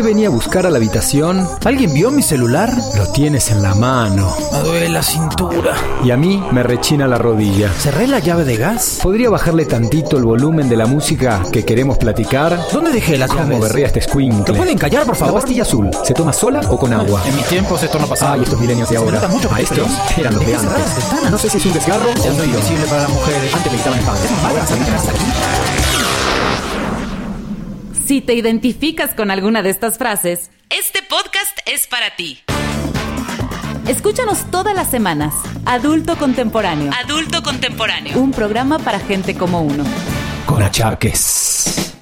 qué venía a buscar a la habitación? ¿Alguien vio mi celular? Lo tienes en la mano. Me duele la cintura. Y a mí me rechina la rodilla. ¿Cerré la llave de gas? ¿Podría bajarle tantito el volumen de la música que queremos platicar? ¿Dónde dejé las ¿Cómo llaves? berrea este ¿Te squinkle? pueden callar, por La favor? pastilla azul, ¿se toma sola o con agua? En mis tiempos esto no pasaba. Ay, estos milenios de Se ahora. nota mucho A estos eran los de ¿Por qué cerrar antes. No sé si es un desgarro o un para las mujeres. Antes meditaban en pan. Ahora se Si te identificas con alguna de estas frases, este podcast es para ti. Escúchanos todas las semanas. Adulto Contemporáneo. Adulto Contemporáneo. Un programa para gente como uno. Con achaques.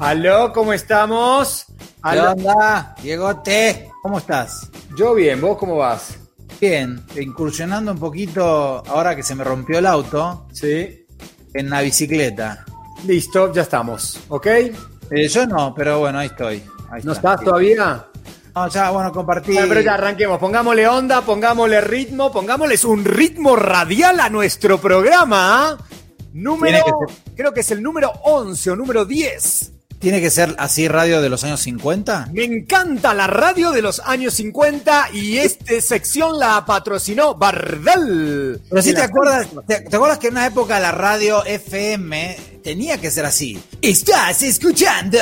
Aló, ¿cómo estamos? ¿Qué Aló. onda? Diegote, ¿cómo estás? Yo bien, ¿vos cómo vas? Bien, incursionando un poquito, ahora que se me rompió el auto, Sí. en la bicicleta. Listo, ya estamos, ¿ok? Eh, yo no, pero bueno, ahí estoy. Ahí ¿No está. estás todavía? No, ya, bueno, compartí. Bueno, pero ya arranquemos, pongámosle onda, pongámosle ritmo, pongámosles un ritmo radial a nuestro programa. ¿ah? Número, creo que es el número 11 o número 10. ¿Tiene que ser así radio de los años 50? Me encanta la radio de los años 50 y esta sección la patrocinó Bardal. Pero sí te acuerdas, te, te acuerdas que en una época la radio FM tenía que ser así. Estás escuchando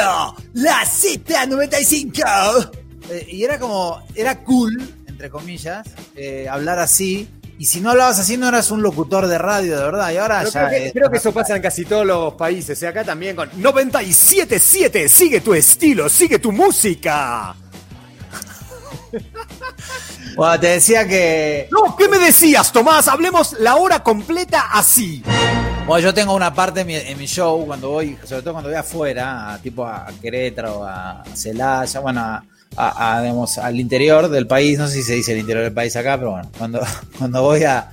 la Z95. Eh, y era como, era cool, entre comillas, eh, hablar así. Y si no hablabas así no eras un locutor de radio, de verdad. Y ahora Pero ya... creo, que, es- creo que eso pasa en casi todos los países. y acá también con 97.7. Sigue tu estilo, sigue tu música. Bueno, te decía que... No, ¿qué me decías, Tomás? Hablemos la hora completa así. Bueno, yo tengo una parte en mi, en mi show cuando voy, sobre todo cuando voy afuera, a, tipo a Querétaro, a Celaya, bueno, a, a- al interior del país, no sé si se dice el interior del país acá, pero bueno, cuando, cuando voy a,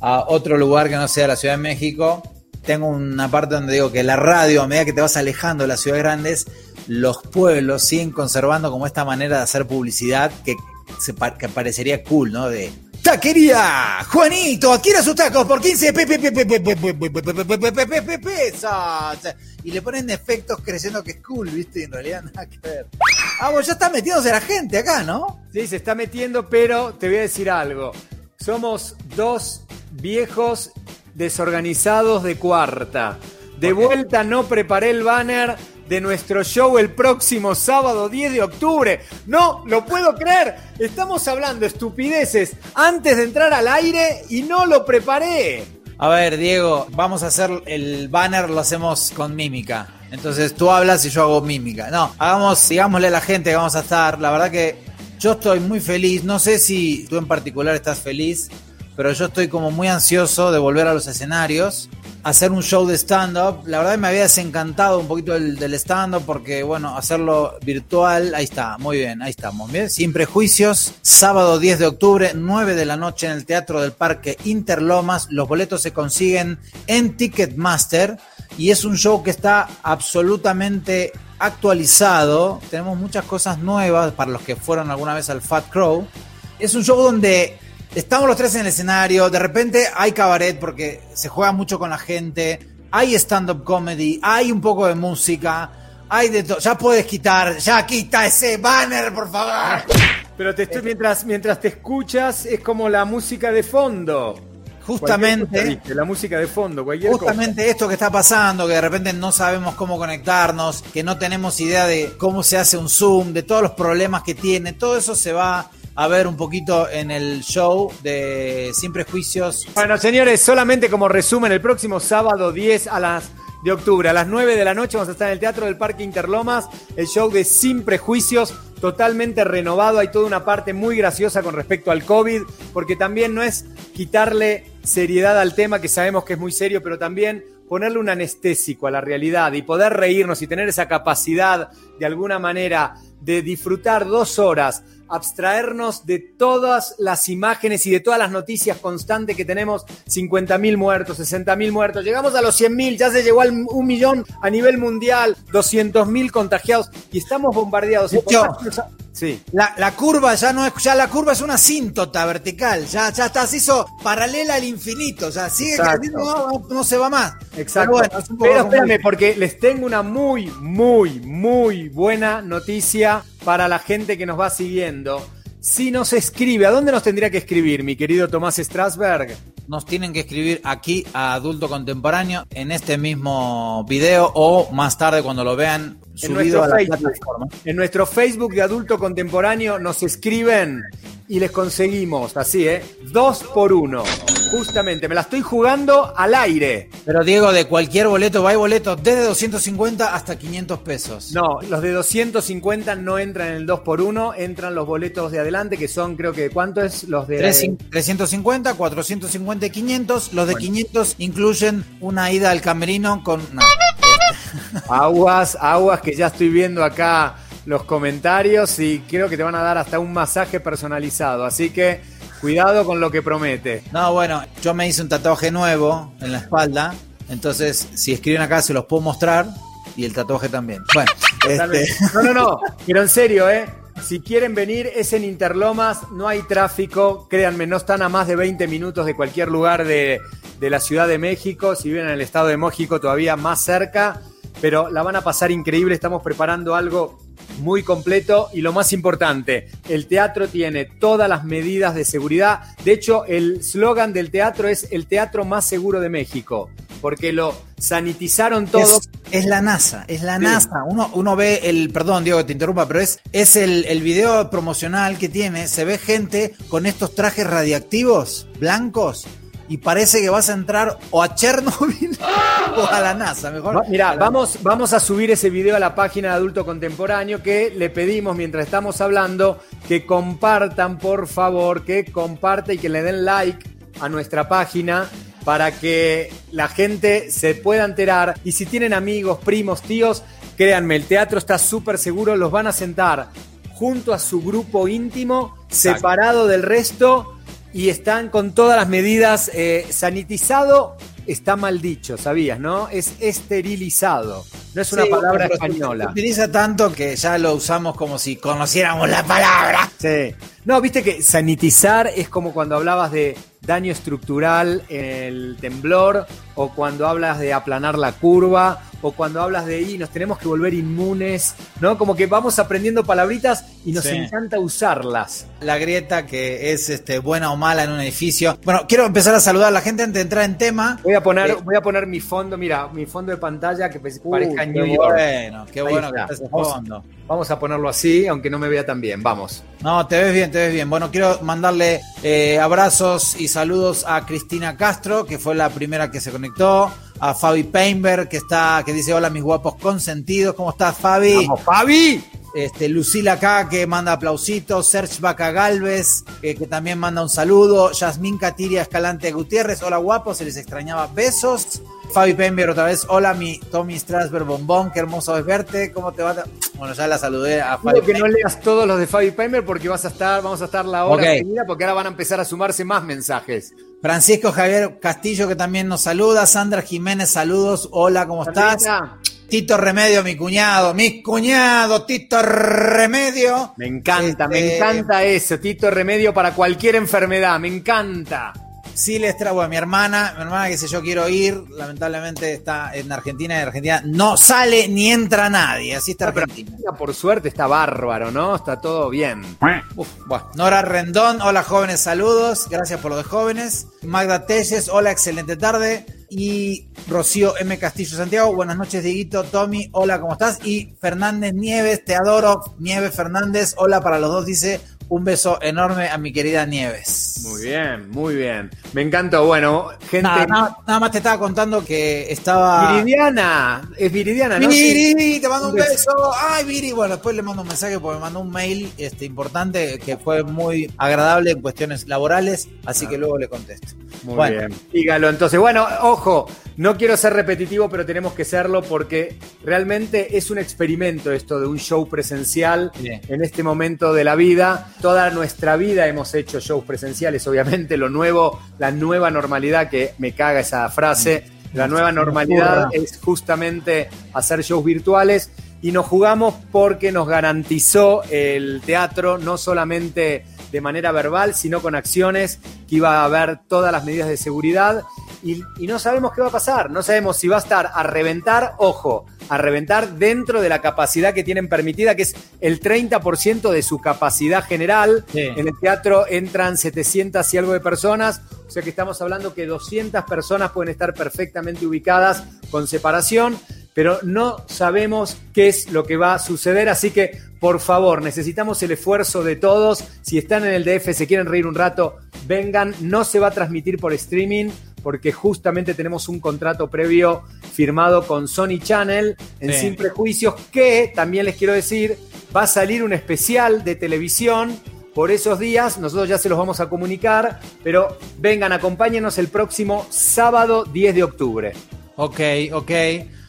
a otro lugar que no sea la Ciudad de México, tengo una parte donde digo que la radio, a medida que te vas alejando de las ciudades grandes, los pueblos siguen conservando como esta manera de hacer publicidad que, que parecería cool, ¿no? De Taquería, Juanito, adquiera sus tacos por 15 pesos. Y le ponen efectos creciendo que es cool, ¿viste? En realidad nada que ver. Ah, vos ya está metiéndose la gente acá, ¿no? Sí, se está metiendo, pero te voy a decir algo. Somos dos viejos desorganizados de cuarta. De vuelta no preparé el banner de nuestro show el próximo sábado 10 de octubre. No, lo puedo creer. Estamos hablando estupideces antes de entrar al aire y no lo preparé. A ver, Diego, vamos a hacer el banner, lo hacemos con mímica. Entonces tú hablas y yo hago mímica. No, hagamos, digámosle a la gente que vamos a estar. La verdad que yo estoy muy feliz. No sé si tú en particular estás feliz, pero yo estoy como muy ansioso de volver a los escenarios, hacer un show de stand-up. La verdad me había desencantado un poquito del, del stand-up porque, bueno, hacerlo virtual, ahí está, muy bien, ahí estamos. Bien, sin prejuicios, sábado 10 de octubre, 9 de la noche en el Teatro del Parque Interlomas. Los boletos se consiguen en Ticketmaster y es un show que está absolutamente actualizado. Tenemos muchas cosas nuevas para los que fueron alguna vez al Fat Crow. Es un show donde estamos los tres en el escenario, de repente hay cabaret porque se juega mucho con la gente, hay stand-up comedy, hay un poco de música, hay de todo. Ya puedes quitar, ya quita ese banner, por favor. Pero te estoy, mientras, mientras te escuchas, es como la música de fondo. Justamente. La música de fondo, cualquier cosa. justamente esto que está pasando, que de repente no sabemos cómo conectarnos, que no tenemos idea de cómo se hace un Zoom, de todos los problemas que tiene, todo eso se va a ver un poquito en el show de Sin Prejuicios. Bueno, señores, solamente como resumen, el próximo sábado 10 a las de octubre, a las 9 de la noche, vamos a estar en el Teatro del Parque Interlomas, el show de Sin Prejuicios, totalmente renovado. Hay toda una parte muy graciosa con respecto al COVID, porque también no es quitarle seriedad al tema, que sabemos que es muy serio, pero también ponerle un anestésico a la realidad y poder reírnos y tener esa capacidad de alguna manera de disfrutar dos horas, abstraernos de todas las imágenes y de todas las noticias constantes que tenemos, 50.000 muertos, 60.000 muertos, llegamos a los 100.000, ya se llegó al un millón a nivel mundial, 200.000 contagiados y estamos bombardeados. Mucho. Sí. La, la curva ya no es, ya la curva es una asíntota vertical, ya, ya está, se hizo paralela al infinito, ya sigue creciendo, no, no se va más. Exacto. Pero bueno, espérame, porque les tengo una muy, muy, muy buena noticia para la gente que nos va siguiendo. Si nos escribe, ¿a dónde nos tendría que escribir, mi querido Tomás Strasberg? nos tienen que escribir aquí a Adulto Contemporáneo en este mismo video o más tarde cuando lo vean En nuestro Facebook. plataforma. En nuestro Facebook de Adulto Contemporáneo nos escriben y les conseguimos, así, ¿eh? Dos por uno. Justamente, me la estoy jugando al aire. Pero Diego, de cualquier boleto, va hay boletos desde 250 hasta 500 pesos. No, los de 250 no entran en el 2 por 1 entran los boletos de adelante, que son, creo que, ¿cuánto es? Los de... Tres- 350, 450 y 500. Los de 500 incluyen una ida al camerino con... no, Aguas, aguas, que ya estoy viendo acá los comentarios y creo que te van a dar hasta un masaje personalizado. Así que cuidado con lo que promete. No, bueno, yo me hice un tatuaje nuevo en la espalda. Entonces, si escriben acá, se los puedo mostrar. Y el tatuaje también. Bueno, este, No, no, no. Pero en serio, ¿eh? Si quieren venir, es en Interlomas, no hay tráfico. Créanme, no están a más de 20 minutos de cualquier lugar de, de la Ciudad de México. Si viven en el Estado de México, todavía más cerca. Pero la van a pasar increíble. Estamos preparando algo muy completo. Y lo más importante, el teatro tiene todas las medidas de seguridad. De hecho, el slogan del teatro es el teatro más seguro de México. Porque lo sanitizaron todo. Es, es la NASA, es la Sí. NASA. Uno, uno ve el, perdón Diego que te interrumpa, pero es, es el, el video promocional que tiene, se ve gente con estos trajes radiactivos blancos y parece que vas a entrar o a Chernobyl o a la NASA, mejor. Va- Mirá, vamos, vamos a subir ese video a la página de Adulto Contemporáneo que le pedimos mientras estamos hablando que compartan, por favor, que compartan y que le den like a nuestra página para que la gente se pueda enterar. Y si tienen amigos, primos, tíos, créanme, el teatro está súper seguro, los van a sentar junto a su grupo íntimo, separado del resto y están con todas las medidas eh, sanitizado. Está mal dicho, ¿sabías, no? Es esterilizado. No es una Sí, palabra pero se- española. utiliza tanto que ya lo usamos como si conociéramos la palabra. Sí. No, viste que sanitizar es como cuando hablabas de daño estructural en el temblor, o cuando hablas de aplanar la curva, o cuando hablas de y nos tenemos que volver inmunes, ¿no? Como que vamos aprendiendo palabritas y nos Sí. encanta usarlas. La grieta que es este, buena o mala en un edificio. Bueno, quiero empezar a saludar a la gente antes de entrar en tema. Voy a poner, Eh, voy a poner mi fondo, mira, mi fondo de pantalla que Uy, parezca qué New York. bueno, qué Ahí bueno que está. está ese Vamos- fondo. Vamos a ponerlo así, aunque no me vea tan bien. Vamos. No, te ves bien, te ves bien. Bueno, quiero mandarle eh, abrazos y saludos a Cristina Castro, que fue la primera que se conectó, a Fabi Painberg, que está, que dice hola mis guapos consentidos. ¿Cómo estás, Fabi? ¡Vamos, Fabi! Este, Lucila acá que manda aplausitos, Serge Vaca Galvez, que también manda un saludo, Yasmín Catiria Escalante Gutiérrez, hola guapos, se les extrañaba, besos. Fabi Pember otra vez, hola mi Tommy Strasberg Bombón, qué hermoso es verte, ¿cómo te va? Bueno, ya la saludé a Fabi Pido que no leas todos los de Fabi Peimer porque vas a estar, vamos a estar la hora Ok. seguida porque ahora van a empezar a sumarse más mensajes. Francisco Javier Castillo que también nos saluda, Sandra Jiménez, saludos, hola, ¿cómo estás? Tito Remedio, mi cuñado, mi cuñado, Tito Remedio. Me encanta, me Este, encanta eso. Tito Remedio para cualquier enfermedad, me encanta. Sí les traigo a mi hermana, mi hermana que dice yo quiero ir, lamentablemente está en Argentina y en Argentina no sale ni entra nadie, así está Ah, pero Argentina. Por suerte está bárbaro, ¿no? Está todo bien. Uf, bueno. Nora Rendón, hola jóvenes, saludos, gracias por lo de jóvenes. Magda Telles, hola, excelente tarde. Y Rocío M. Castillo Santiago, buenas noches, Dieguito, Tommy, hola, ¿cómo estás? Y Fernández Nieves, te adoro, Nieves Fernández, hola para los dos, dice un beso enorme a mi querida Nieves. Muy bien, muy bien. Me encantó. Bueno, gente. Nada, nada- nada más te estaba contando que estaba. Viridiana, es Viridiana, ¿no? Viri, te mando un Un beso. beso. Ay, Viri. Bueno, después le mando un mensaje porque me mandó un mail este, importante que fue muy agradable en cuestiones laborales, así que luego le contesto. Muy Bueno. bien. Dígalo. Entonces, bueno, ojo, no quiero ser repetitivo, pero tenemos que serlo porque realmente es un experimento esto de un show presencial Bien. en este momento de la vida. Toda nuestra vida hemos hecho shows presenciales, obviamente lo nuevo, la nueva normalidad, que me caga esa frase, la nueva normalidad es justamente hacer shows virtuales. y nos jugamos porque nos garantizó el teatro, no solamente de manera verbal, sino con acciones, que iba a haber todas las medidas de seguridad y, y no sabemos qué va a pasar, no sabemos si va a estar a reventar, ojo, a reventar dentro de la capacidad que tienen permitida, que es el 30% de su capacidad general. Sí. En el teatro entran 700 y algo de personas, o sea que estamos hablando que 200 personas pueden estar perfectamente ubicadas con separación, pero no sabemos qué es lo que va a suceder, así que por favor, necesitamos el esfuerzo de todos. Si están en el DF, se quieren reír un rato, vengan, no se va a transmitir por streaming porque justamente tenemos un contrato previo firmado con Sony Channel en Sí. Sin Prejuicios, que también les quiero decir, va a salir un especial de televisión por esos días, nosotros ya se los vamos a comunicar, pero vengan, acompáñenos el próximo sábado 10 de octubre. Ok, ok.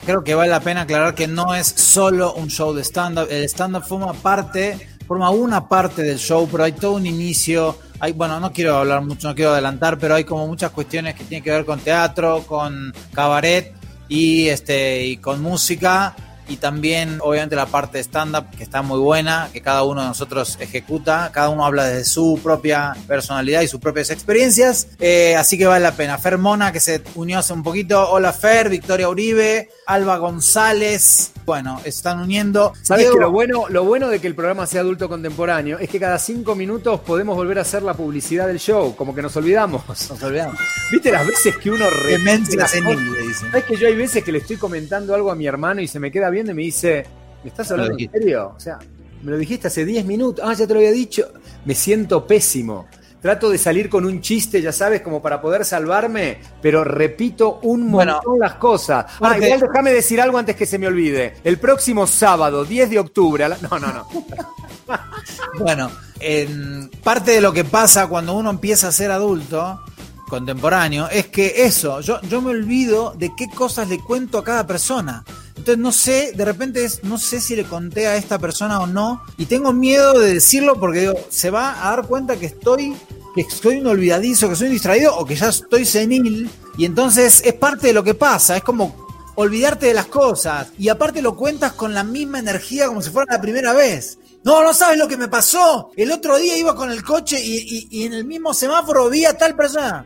Creo que vale la pena aclarar que no es solo un show de stand-up. El stand-up forma parte, forma una parte del show, pero hay todo un inicio. Hay, bueno, no quiero hablar mucho, no quiero adelantar, pero hay como muchas cuestiones que tienen que ver con teatro, con cabaret y este y con música y también obviamente la parte de stand-up que está muy buena, que cada uno de nosotros ejecuta, cada uno habla desde su propia personalidad y sus propias experiencias, Eh, así que vale la pena. Fer Mona, que se unió hace un poquito, hola Fer, Victoria Uribe, Alba González, bueno, están uniendo. ¿Sabes Diego- que lo bueno, lo bueno de que el programa sea adulto contemporáneo es que cada cinco minutos podemos volver a hacer la publicidad del show, como que nos olvidamos. Nos olvidamos. ¿Viste las veces que uno repite Demencia las le dicen. ¿Sabes que yo hay veces que le estoy comentando algo a mi hermano y se me queda viendo y me dice, ¿me estás hablando en serio? O sea, me lo dijiste hace 10 minutos. Ah, ya te lo había dicho. Me siento pésimo. Trato de salir con un chiste, ya sabes, como para poder salvarme, pero repito un Bueno, montón las cosas. Ah, igual déjame decir algo antes que se me olvide. El próximo sábado, 10 de octubre, a la- no, no, no. Bueno, en parte de lo que pasa cuando uno empieza a ser adulto contemporáneo es que eso, yo, yo me olvido de qué cosas le cuento a cada persona. Entonces no sé, de repente es, no sé si le conté a esta persona o no, y tengo miedo de decirlo porque digo, se va a dar cuenta que estoy, que soy un olvidadizo, que soy un distraído o que ya estoy senil, y entonces es parte de lo que pasa, es como olvidarte de las cosas, y aparte lo cuentas con la misma energía como si fuera la primera vez. No, no sabes lo que me pasó. El otro día iba con el coche y, y- y en el mismo semáforo vi a tal persona.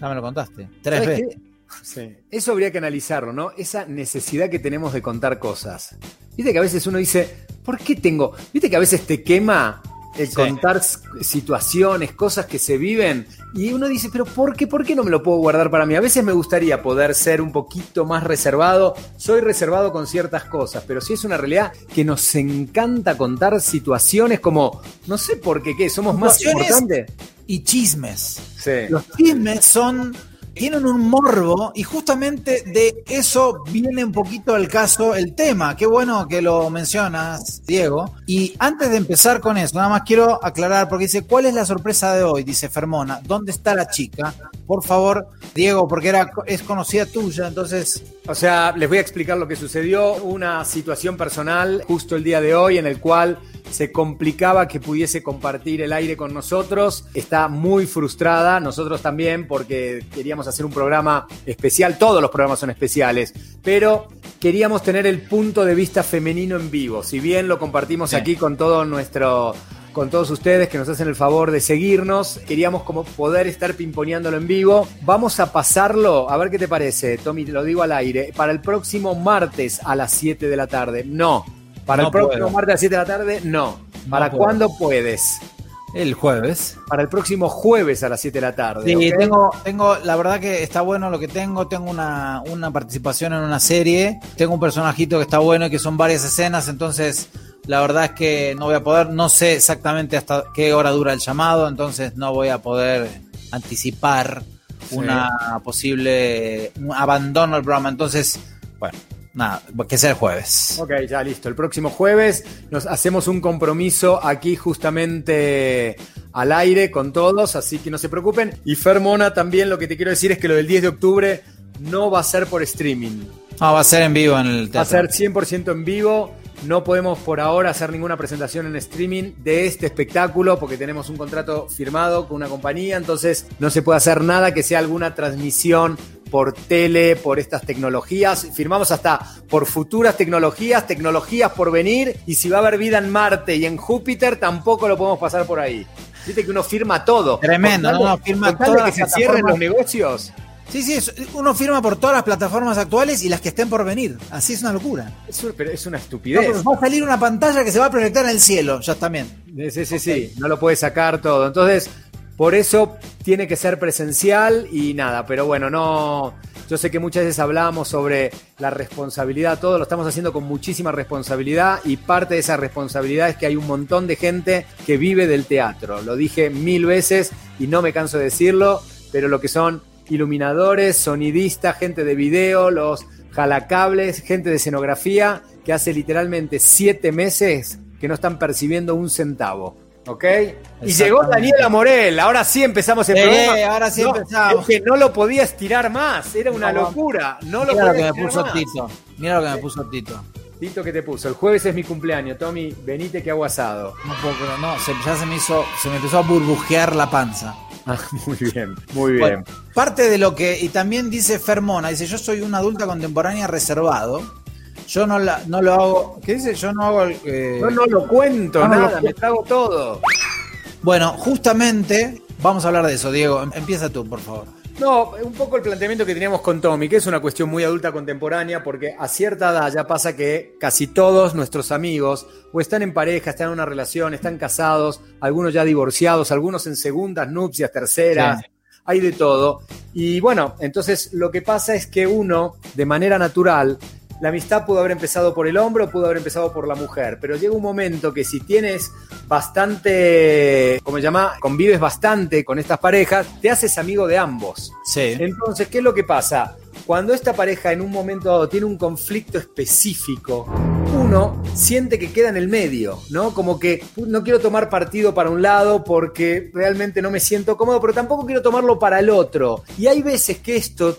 Ya me lo contaste. Tres ¿Sabes veces. qué? Sí. Eso habría que analizarlo, ¿no? Esa necesidad que tenemos de contar cosas. Viste que a veces uno dice, ¿por qué tengo? Viste que a veces te quema el Sí. contar situaciones, cosas que se viven, y uno dice, pero ¿por qué? ¿Por qué no me lo puedo guardar para mí? A veces me gustaría poder ser un poquito más reservado. Soy reservado con ciertas cosas, pero sí es una realidad que nos encanta contar situaciones como, no sé por qué, ¿qué? ¿Somos más importantes? Y chismes. Sí. Los chismes son. Tienen un morbo y justamente de eso viene un poquito al caso el tema. Qué bueno que lo mencionas, Diego. Y antes de empezar con eso, nada más quiero aclarar porque dice, ¿cuál es la sorpresa de hoy? Dice Fermona, ¿dónde está la chica? Por favor, Diego, porque era, es conocida tuya, entonces O sea, les voy a explicar lo que sucedió. Una situación personal justo el día de hoy en el cual se complicaba que pudiese compartir el aire con nosotros. Está muy frustrada, nosotros también, porque queríamos hacer un programa especial. Todos los programas son especiales, pero queríamos tener el punto de vista femenino en vivo. Si bien lo compartimos Sí. aquí con todo nuestro con todos ustedes que nos hacen el favor de seguirnos. Queríamos como poder estar pimponeándolo en vivo. Vamos a pasarlo, a ver qué te parece, Tommy, te lo digo al aire, para el próximo martes a las 7 de la tarde. No. Para No el próximo puedo. martes a las 7 de la tarde, no. ¿Para cuándo puedes? El jueves. Para el próximo jueves a las 7 de la tarde. Sí, tengo, tengo, la verdad que está bueno lo que tengo. Tengo una, una participación en una serie. Tengo un personajito que está bueno y que son varias escenas. Entonces, la verdad es que no voy a poder, no sé exactamente hasta qué hora dura el llamado. Entonces, no voy a poder anticipar Sí. una posible un abandono del programa. Entonces, bueno, nada, que sea el jueves. Ok, ya listo. El próximo jueves nos hacemos un compromiso aquí justamente al aire con todos, así que no se preocupen. Y Fermona también lo que te quiero decir es que lo del 10 de octubre no va a ser por streaming. No, va a ser en vivo en el Va a teatro. ser 100% en vivo. No podemos por ahora hacer ninguna presentación en streaming de este espectáculo porque tenemos un contrato firmado con una compañía, entonces no se puede hacer nada que sea alguna transmisión por tele, por estas tecnologías, firmamos hasta por futuras tecnologías, tecnologías por venir, y si va a haber vida en Marte y en Júpiter, tampoco lo podemos pasar por ahí. Viste que uno firma todo. Tremendo, Con tal de- ¿no? Firma todas que se cierren los negocios. Sí, sí, es- uno firma por todas las plataformas actuales y las que estén por venir. Así es una locura. Es, un- pero es una No, estupidez. pero va a salir una pantalla que se va a proyectar en el cielo, ya también. Sí, sí, sí, no lo puede sacar todo. Entonces, por eso tiene que ser presencial y nada, pero bueno, no. Yo sé que muchas veces hablamos sobre la responsabilidad, todo lo estamos haciendo con muchísima responsabilidad y parte de esa responsabilidad es que hay un montón de gente que vive del teatro. Lo dije mil veces y no me canso de decirlo, pero lo que son iluminadores, sonidistas, gente de video, los jalacables, gente de escenografía, que hace literalmente siete meses que no están percibiendo un centavo. ¿Ok? Y llegó Daniela Morel, ahora sí empezamos el Eh, programa. ahora sí No, empezamos. Es que no lo podía estirar más, era una No, locura. No lo Mira lo que me puso más. Tito. Mira lo que me puso Tito. Tito, ¿qué te puso? El jueves es mi cumpleaños, Tommy, venite que hago asado. No creer, no, se- ya se me hizo, se me empezó a burbujear la panza. Ah, muy bien, muy bien. Bueno, parte de lo que, y también dice Fermona, dice, yo soy una adulta contemporánea reservado. Yo no, la, no lo hago, ¿qué dice? Yo no hago el... eh, Yo no lo cuento, no, no lo nada, me trago todo. Bueno, justamente, vamos a hablar de eso, Diego. Em- Empieza tú, por favor. No, un poco el planteamiento que teníamos con Tommy, que es una cuestión muy adulta contemporánea, porque a cierta edad ya pasa que casi todos nuestros amigos o están en pareja, están en una relación, están casados, algunos ya divorciados, algunos en segundas nupcias, terceras, Sí. hay de todo. Y bueno, entonces lo que pasa es que uno, de manera natural, la amistad pudo haber empezado por el hombre o pudo haber empezado por la mujer, pero llega un momento que si tienes bastante, ¿cómo se llama? Convives bastante con estas parejas, te haces amigo de ambos. Sí. Entonces, ¿qué es lo que pasa? Cuando esta pareja en un momento dado tiene un conflicto específico, uno siente que queda en el medio, ¿no? Como que "Pu- no quiero tomar partido para un lado porque realmente no me siento cómodo, pero tampoco quiero tomarlo para el otro. Y hay veces que esto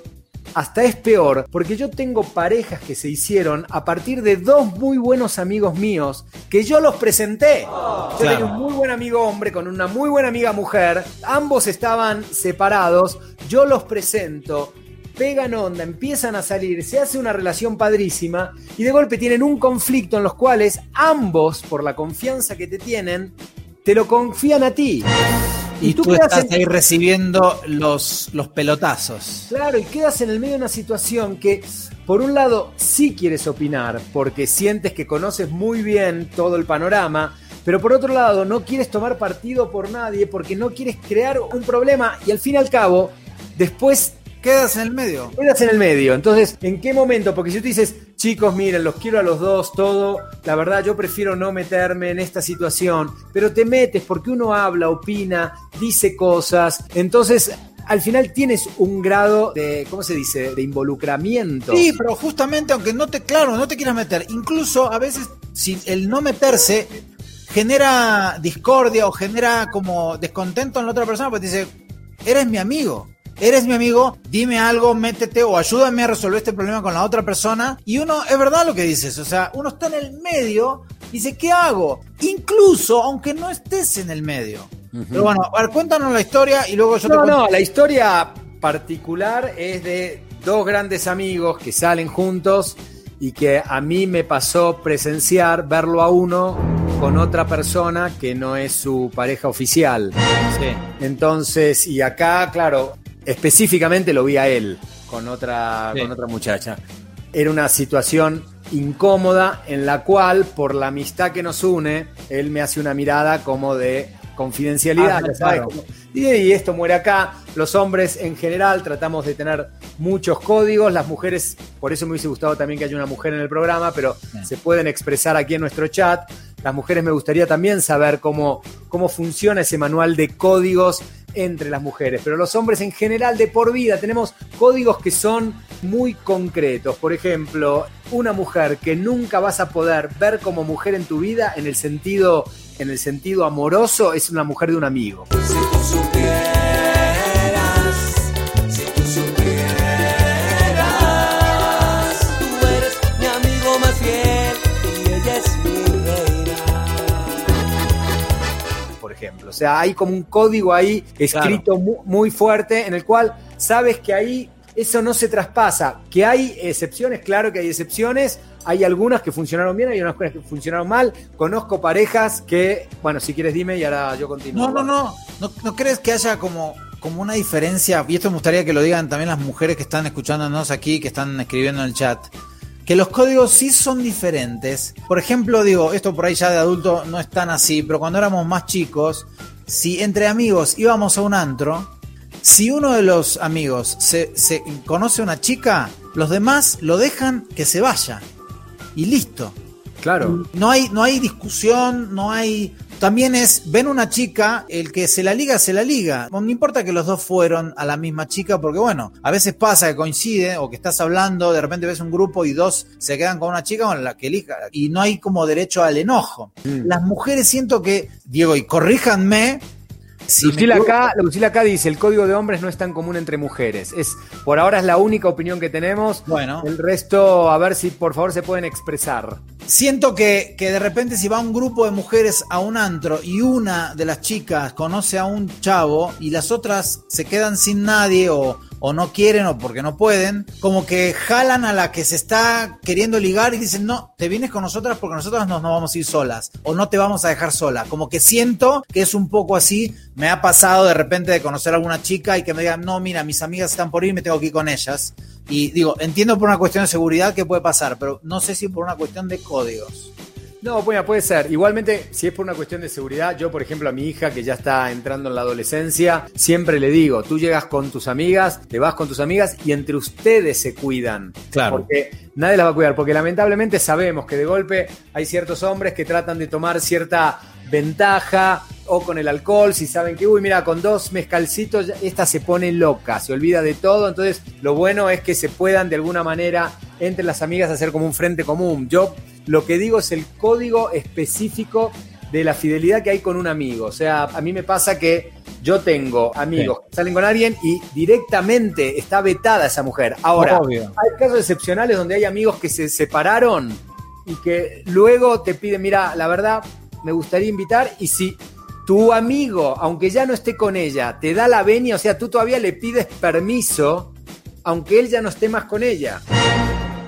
hasta es peor, porque yo tengo parejas que se hicieron a partir de dos muy buenos amigos míos que yo los presenté. Yo Claro. tenía un muy buen amigo hombre con una muy buena amiga mujer, ambos estaban separados, yo los presento. Pegan onda, empiezan a salir, se hace una relación padrísima y de golpe tienen un conflicto en los cuales ambos, por la confianza que te tienen, te lo confían a ti. Y tú, estás en- ahí recibiendo los, los pelotazos. Claro, y quedas en el medio de una situación que, por un lado, sí quieres opinar, porque sientes que conoces muy bien todo el panorama, pero por otro lado, no quieres tomar partido por nadie, porque no quieres crear un problema, y al fin y al cabo, después Quedas en el medio. quedas en el medio. Entonces, ¿en qué momento? Porque si tú dices, chicos, miren, los quiero a los dos, todo, la verdad yo prefiero no meterme en esta situación, pero te metes porque uno habla, opina, dice cosas, entonces al final tienes un grado de, ¿cómo se dice?, de involucramiento. Sí, pero justamente, aunque no te, claro, no te quieras meter, incluso a veces, si el no meterse genera discordia o genera como descontento en la otra persona, pues dice, eres mi amigo. Eres mi amigo, dime algo, métete o ayúdame a resolver este problema con la otra persona. Y uno, es verdad lo que dices, o sea, uno está en el medio y dice, ¿qué hago? Incluso aunque no estés en el medio. Pero bueno, a ver, cuéntanos la historia y luego yo te No, cuento. no, la historia particular es de dos grandes amigos que salen juntos y que a mí me pasó presenciar, verlo a uno con otra persona que no es su pareja oficial. Sí. Entonces, y acá, claro, específicamente lo vi a él con otra, Sí. con otra muchacha. Era una situación incómoda en la cual, por la amistad que nos une, él me hace una mirada como de confidencialidad, Ah, sabes, claro. y, y esto muere acá. Los hombres en general tratamos de tener muchos códigos, las mujeres, por eso me hubiese gustado también que haya una mujer en el programa, pero Sí. se pueden expresar aquí en nuestro chat. Las mujeres me gustaría también saber cómo, cómo funciona ese manual de códigos entre las mujeres, pero los hombres en general de por vida tenemos códigos que son muy concretos. Por ejemplo, una mujer que nunca vas a poder ver como mujer en tu vida en el sentido en el sentido amoroso es una mujer de un amigo. Ejemplo. O sea, hay como un código ahí escrito mu- muy, fuerte en el cual sabes que ahí eso no se traspasa. Que hay excepciones, claro que hay excepciones. Hay algunas que funcionaron bien, hay unas que funcionaron mal. Conozco parejas que, bueno, si quieres dime y ahora yo continúo. No, no, no. ¿No, no crees que haya como, como una diferencia? Y esto me gustaría que lo digan también las mujeres que están escuchándonos aquí, que están escribiendo en el chat. Que los códigos sí son diferentes. Por ejemplo, digo, esto por ahí ya de adulto no es tan así, pero cuando éramos más chicos, si entre amigos íbamos a un antro, si uno de los amigos se, se conoce a una chica, los demás lo dejan que se vaya. Y listo. Claro. No hay, no hay discusión, no hay. También es, ven una chica, el que se la liga, se la liga. No importa que los dos fueron a la misma chica, porque bueno, a veces pasa que coincide o que estás hablando, de repente ves un grupo y dos se quedan con una chica con la que elija. Y no hay como derecho al enojo. Las mujeres siento que, Diego, y corríjanme. Si Lucila acá, Lucila acá dice, el código de hombres no es tan común entre mujeres. Es, por ahora es la única opinión que tenemos. Bueno. El resto, a ver si por favor se pueden expresar. Siento que, que de repente si va un grupo de mujeres a un antro y una de las chicas conoce a un chavo y las otras se quedan sin nadie o, o no quieren o porque no pueden, como que jalan a la que se está queriendo ligar y dicen, no, te vienes con nosotras porque nosotras nos, no vamos a ir solas o no te vamos a dejar sola. Como que siento que es un poco así. Me ha pasado de repente de conocer a alguna chica y que me digan, no, mira, mis amigas están por ir, me tengo que con ellas. Y digo, entiendo por una cuestión de seguridad que puede pasar, pero no sé si por una cuestión de códigos. No, bueno, puede ser. Igualmente, si es por una cuestión de seguridad, yo, por ejemplo, a mi hija que ya está entrando en la adolescencia, siempre le digo, tú llegas con tus amigas, te vas con tus amigas y entre ustedes se cuidan. Claro. Porque nadie las va a cuidar, porque lamentablemente sabemos que de golpe hay ciertos hombres que tratan de tomar cierta ventaja o con el alcohol, si saben que, uy, mira, con dos mezcalcitos, esta se pone loca, se olvida de todo, entonces lo bueno es que se puedan de alguna manera entre las amigas hacer como un frente común. Yo lo que digo es el código específico de la fidelidad que hay con un amigo. O sea, a mí me pasa que yo tengo amigos que salen con alguien y directamente está vetada esa mujer. Ahora, Obvio. hay casos excepcionales donde hay amigos que se separaron y que luego te piden, mira, la verdad, me gustaría invitar y si tu amigo, aunque ya no esté con ella, te da la venia, o sea, tú todavía le pides permiso, aunque él ya no esté más con ella.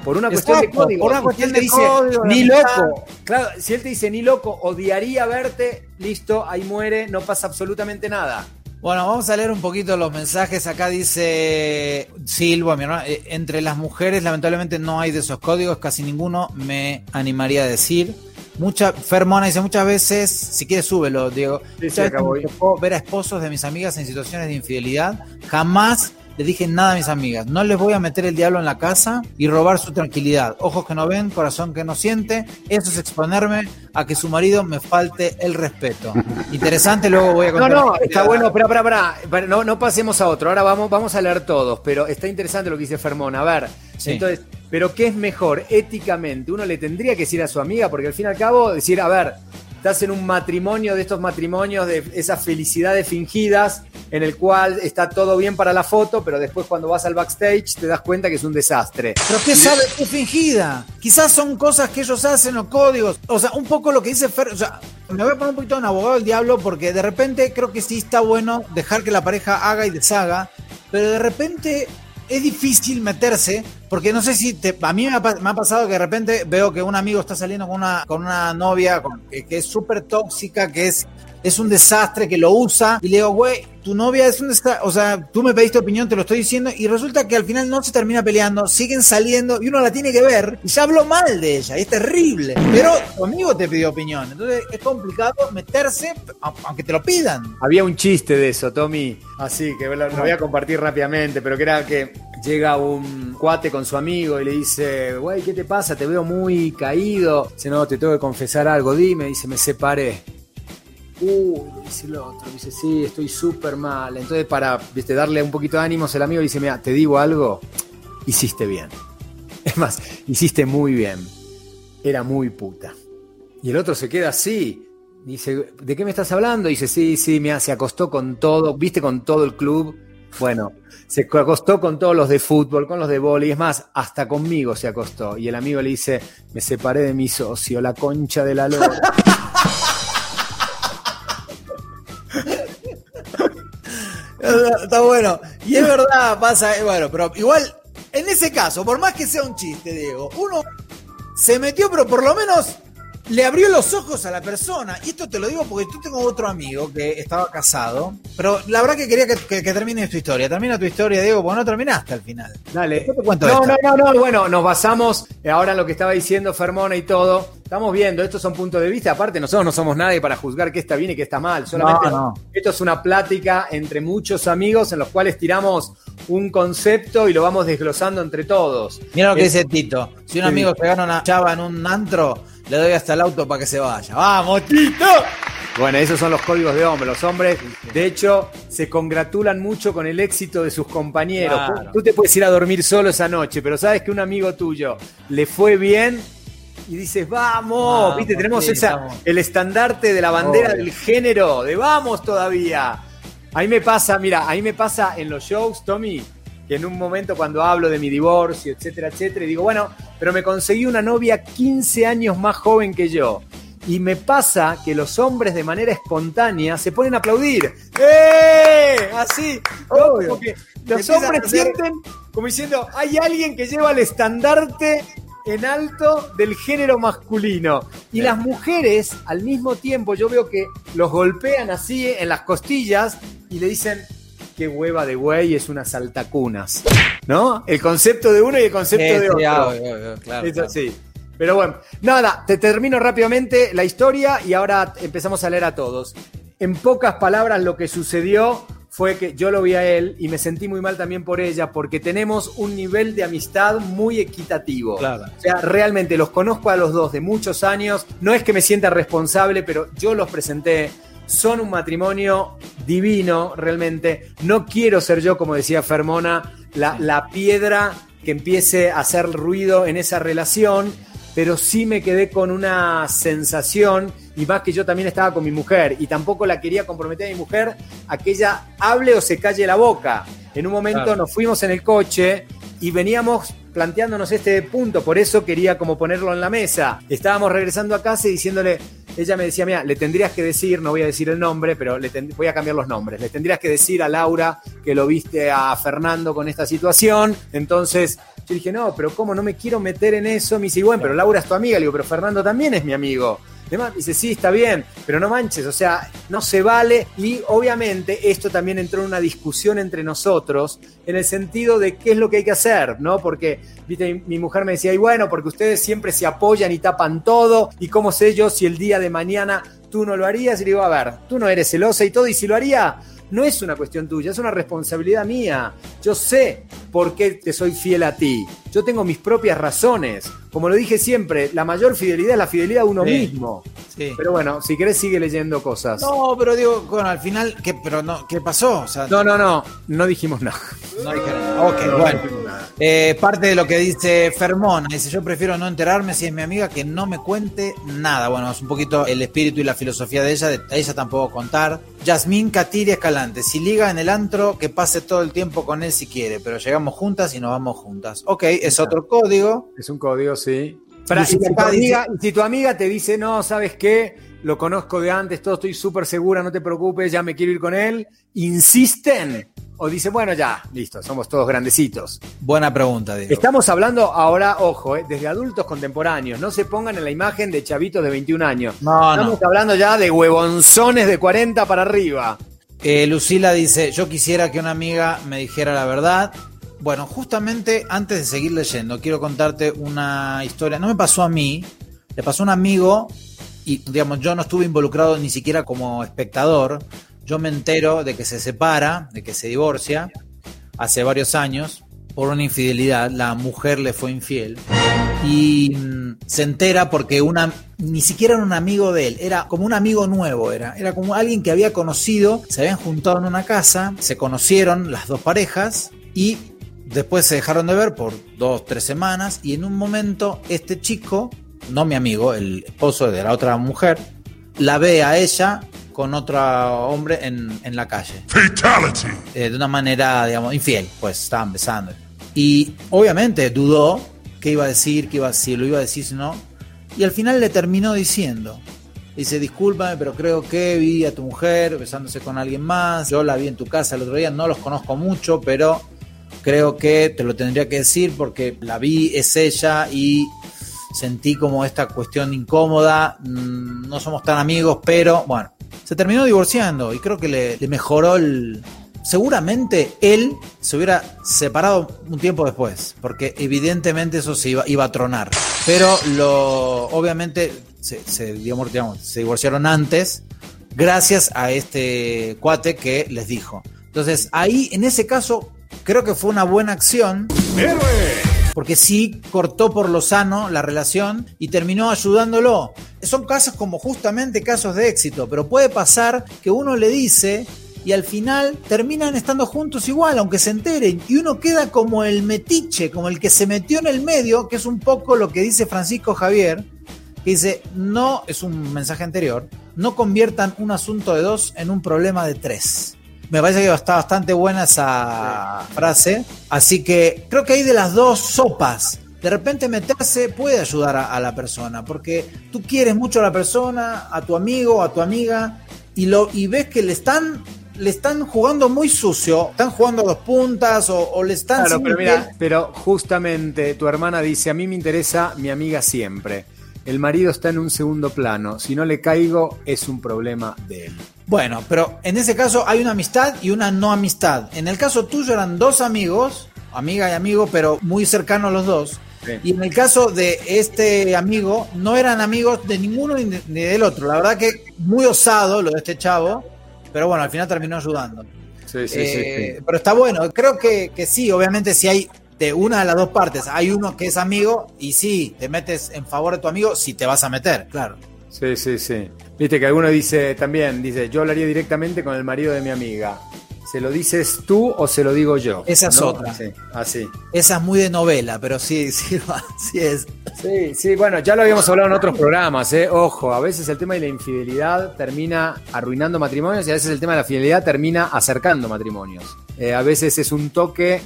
Por una cuestión de código. por una cuestión de dice, código, ni loco. Claro, si él te dice ni loco, odiaría verte, listo, ahí muere, no pasa absolutamente nada. Bueno, vamos a leer un poquito los mensajes. Acá dice Silva, mi hermana, eh, entre las mujeres lamentablemente no hay de esos códigos, casi ninguno me animaría a decir. Mucha, Fermona dice muchas veces, si quieres súbelo, Diego. Sí, sí, acá voy. ver a esposos de mis amigas en situaciones de infidelidad. Jamás le dije nada a mis amigas. No les voy a meter el diablo en la casa y robar su tranquilidad. Ojos que no ven, corazón que no siente. Eso es exponerme a que su marido me falte el respeto. Interesante, luego voy a No, contar. no, la está bueno, espera, espera, espera, espera, no, no pasemos a otro, ahora vamos, vamos a leer todos, pero está interesante lo que dice Fermón, a ver, Sí. entonces, pero ¿qué es mejor éticamente? Uno le tendría que decir a su amiga, porque al fin y al cabo, decir, a ver, estás en un matrimonio de estos matrimonios, de esas felicidades fingidas, en el cual está todo bien para la foto, pero después cuando vas al backstage te das cuenta que es un desastre. Pero ¿qué sabe qué fingida? Quizás son cosas que ellos hacen o códigos. O sea, un poco lo que dice Fer. O sea, me voy a poner un poquito en abogado del diablo porque de repente creo que sí está bueno dejar que la pareja haga y deshaga. Pero de repente es difícil meterse porque no sé si te, a mí me ha, me ha pasado que de repente veo que un amigo está saliendo con una, con una novia que, que es súper tóxica, que es, es un desastre, que lo usa. Y le digo, güey, tu novia es un desastre. O sea, tú me pediste opinión, te lo estoy diciendo. Y resulta que al final no se termina peleando, siguen saliendo y uno la tiene que ver. Y ya habló mal de ella, y es terrible. Pero tu amigo te pidió opinión. Entonces es complicado meterse, aunque te lo pidan. Había un chiste de eso, Tommy. Así que lo, lo voy a compartir rápidamente, pero que era que llega un cuate con su amigo y le dice, güey, ¿qué te pasa? Te veo muy caído. Dice, no, te tengo que confesar algo, dime. Dice, me separé. Le dice el otro, dice, sí, estoy súper mal. Entonces, para viste, darle un poquito de ánimos, el amigo dice, mira, te digo algo, hiciste bien. Es más, hiciste muy bien. Era muy puta. Y el otro se queda así. Dice, ¿de qué me estás hablando? Dice, sí, sí, mira, se acostó con todo, viste con todo el club. Bueno, se acostó con todos los de fútbol, con los de vóley, es más, hasta conmigo se acostó. Y el amigo le dice, me separé de mi socio, la concha de la lora. Está bueno. Y es verdad, pasa, eh, bueno, pero igual, en ese caso, por más que sea un chiste, Diego, uno se metió, pero por lo menos le abrió los ojos a la persona. Y esto te lo digo porque yo tengo otro amigo que estaba casado, pero la verdad que quería que, que, que termine tu historia. Termina tu historia, Diego, porque no terminaste al final. Dale. Te cuento no, esta. no, no, no, bueno, nos basamos eh, ahora en lo que estaba diciendo Fermona y todo. Estamos viendo, estos son puntos de vista. Aparte, nosotros no somos nadie para juzgar qué está bien y qué está mal. Solamente No, no. esto es una plática entre muchos amigos en los cuales tiramos un concepto y lo vamos desglosando entre todos. Mira lo que Eh, dice Tito. Si un amigo se gana una chava en un antro, le doy hasta el auto para que se vaya. ¡Vamos, Tito! Bueno, esos son los códigos de hombre. Los hombres, de hecho, se congratulan mucho con el éxito de sus compañeros. Claro. Tú te puedes ir a dormir solo esa noche, pero sabes que un amigo tuyo le fue bien y dices, vamos, Vamos, viste, tenemos sí, esa, vamos. el estandarte de la bandera Obvio. del género, de vamos todavía. Ahí me pasa, mira, ahí me pasa en los shows, Tommy, que en un momento cuando hablo de mi divorcio, etcétera, etcétera, y digo, bueno, pero me conseguí una novia 15 años más joven que yo. Y me pasa que los hombres de manera espontánea se ponen a aplaudir. ¡Eh! Así. los hombres sienten como diciendo, hay alguien que lleva el estandarte en alto del género masculino. Y las mujeres, al mismo tiempo, yo veo que los golpean así en las costillas y le dicen, qué hueva de güey, es una saltacunas. ¿No? El concepto de uno y el concepto Sí, de sí, otro. obvio, obvio, claro, Eso claro. sí. Pero bueno, nada, te termino rápidamente la historia y ahora empezamos a leer a todos. En pocas palabras, lo que sucedió fue que yo lo vi a él y me sentí muy mal también por ella porque tenemos un nivel de amistad muy equitativo. Claro. O sea, realmente los conozco a los dos de muchos años. No es que me sienta responsable, pero yo los presenté. Son un matrimonio divino, realmente. No quiero ser yo, como decía Fermona, la, la piedra que empiece a hacer ruido en esa relación, pero sí me quedé con una sensación, y más que yo también estaba con mi mujer, y tampoco la quería comprometer a mi mujer a que ella hable o se calle la boca. En un momento Claro. nos fuimos en el coche y veníamos planteándonos este punto, por eso quería como ponerlo en la mesa. Estábamos regresando a casa y diciéndole, ella me decía, mira, le tendrías que decir, no voy a decir el nombre, pero le voy a cambiar los nombres, le tendrías que decir a Laura que lo viste a Fernando con esta situación, entonces yo dije, no, pero ¿cómo? No me quiero meter en eso, me dice, bueno, pero Laura es tu amiga, le digo, pero Fernando también es mi amigo. Demás, dice, sí, está bien, pero no manches, o sea, no se vale. Y obviamente esto también entró en una discusión entre nosotros en el sentido de qué es lo que hay que hacer, ¿no? Porque, viste, mi, mujer me decía, y bueno, porque ustedes siempre se apoyan y tapan todo, y cómo sé yo si el día de mañana tú no lo harías, y le digo, a ver, tú no eres celosa y todo, y si lo haría, no es una cuestión tuya, es una responsabilidad mía. Yo sé por qué te soy fiel a ti. Yo tengo mis propias razones. Como lo dije siempre, la mayor fidelidad es la fidelidad a uno Sí. mismo. Sí. Pero bueno, si querés sigue leyendo cosas. No, pero digo, bueno, al final, ¿qué, pero no, ¿qué pasó? O sea, No, no, no, no dijimos nada. no dijeron nada. Ok, bueno. Eh, parte de lo que dice Fermona, dice, yo prefiero no enterarme si es mi amiga que no me cuente nada. Bueno, es un poquito el espíritu y la filosofía de ella, de ella tampoco contar. Yasmín Catiri Escalante, si liga en el antro, que pase todo el tiempo con él si quiere, pero llegamos juntas y nos vamos juntas. Ok, es otro código. Es un código, sí. Para, y, Lucía si tu dice- amiga, si tu amiga te dice, no, ¿sabes qué? Lo conozco de antes, todo estoy súper segura, no te preocupes, ya me quiero ir con él. ¿Insisten? O dice, bueno, ya, listo, somos todos grandecitos. Buena pregunta, Diego. Estamos hablando ahora, ojo, eh, desde adultos contemporáneos. No se pongan en la imagen de chavitos de 21 años. No, no. Estamos hablando ya de huevonzones de 40 para arriba. Eh, Lucila dice, yo quisiera que una amiga me dijera la verdad. Bueno, justamente antes de seguir leyendo, quiero contarte una historia. No me pasó a mí, le pasó a un amigo y, digamos, yo no estuve involucrado ni siquiera como espectador. Yo me entero de que se separa, de que se divorcia hace varios años por una infidelidad. La mujer le fue infiel y mm, se entera porque una ni siquiera era un amigo de él, era como un amigo nuevo, era, era como alguien que había conocido, se habían juntado en una casa, se conocieron las dos parejas y después se dejaron de ver por dos, tres semanas y en un momento este chico, no mi amigo, el esposo de la otra mujer, la ve a ella con otro hombre en, en la calle Fatality. eh, de una manera, digamos, infiel, pues estaban besando. Y obviamente dudó qué iba a decir, qué iba, si lo iba a decir, si no. Y al final le terminó diciendo. Dice, discúlpame, pero creo que vi a tu mujer besándose con alguien más. Yo la vi en tu casa el otro día, no los conozco mucho, pero creo que te lo tendría que decir porque la vi, es ella y sentí como esta cuestión incómoda. Mm, No somos tan amigos, pero bueno, se terminó divorciando y creo que le, mejoró el... Seguramente él se hubiera separado un tiempo después, porque evidentemente eso se iba, iba a tronar. Pero lo, obviamente se, se, se divorciaron antes, gracias a este cuate que les dijo. Entonces, ahí, en ese caso, creo que fue una buena acción. Porque sí cortó por lo sano la relación y terminó ayudándolo. Son casos como justamente casos de éxito, pero puede pasar que uno le dice y al final terminan estando juntos igual, aunque se enteren, y uno queda como el metiche, como el que se metió en el medio, que es un poco lo que dice Francisco Javier, que dice, no, es un mensaje anterior, no conviertan un asunto de dos en un problema de tres. Me parece que está bastante buena esa frase, así que creo que hay de las dos sopas. De repente meterse puede ayudar a, a la persona, porque tú quieres mucho a la persona, a tu amigo, a tu amiga, y, lo, y ves que le están le están jugando muy sucio, están jugando a dos puntas o, o le están... Claro, pero justamente tu hermana dice, a mí me interesa mi amiga siempre. El marido está en un segundo plano. Si no le caigo, es un problema de él. Bueno, pero en ese caso hay una amistad y una no amistad. En el caso tuyo eran dos amigos, amiga y amigo, pero muy cercanos los dos. Sí. Y en el caso de este amigo, no eran amigos de ninguno ni, de- ni del otro. La verdad que muy osado lo de este chavo, pero bueno, al final terminó ayudando. Sí, sí, Eh, Pero está bueno, creo que, que sí, obviamente si hay de una de las dos partes, hay uno que es amigo y sí, te metes en favor de tu amigo si te vas a meter, claro. Sí, sí, sí. Viste que alguno dice también, dice, yo hablaría directamente con el marido de mi amiga. ¿Se lo dices tú o se lo digo yo? Esa es ¿No? otra. Sí, así. Esa es muy de novela, pero sí, sí, va, sí es. Sí, sí, bueno, ya lo habíamos hablado en otros programas, ¿eh? Ojo, a veces el tema de la infidelidad termina arruinando matrimonios y a veces el tema de la fidelidad termina acercando matrimonios. Eh, a veces es un toque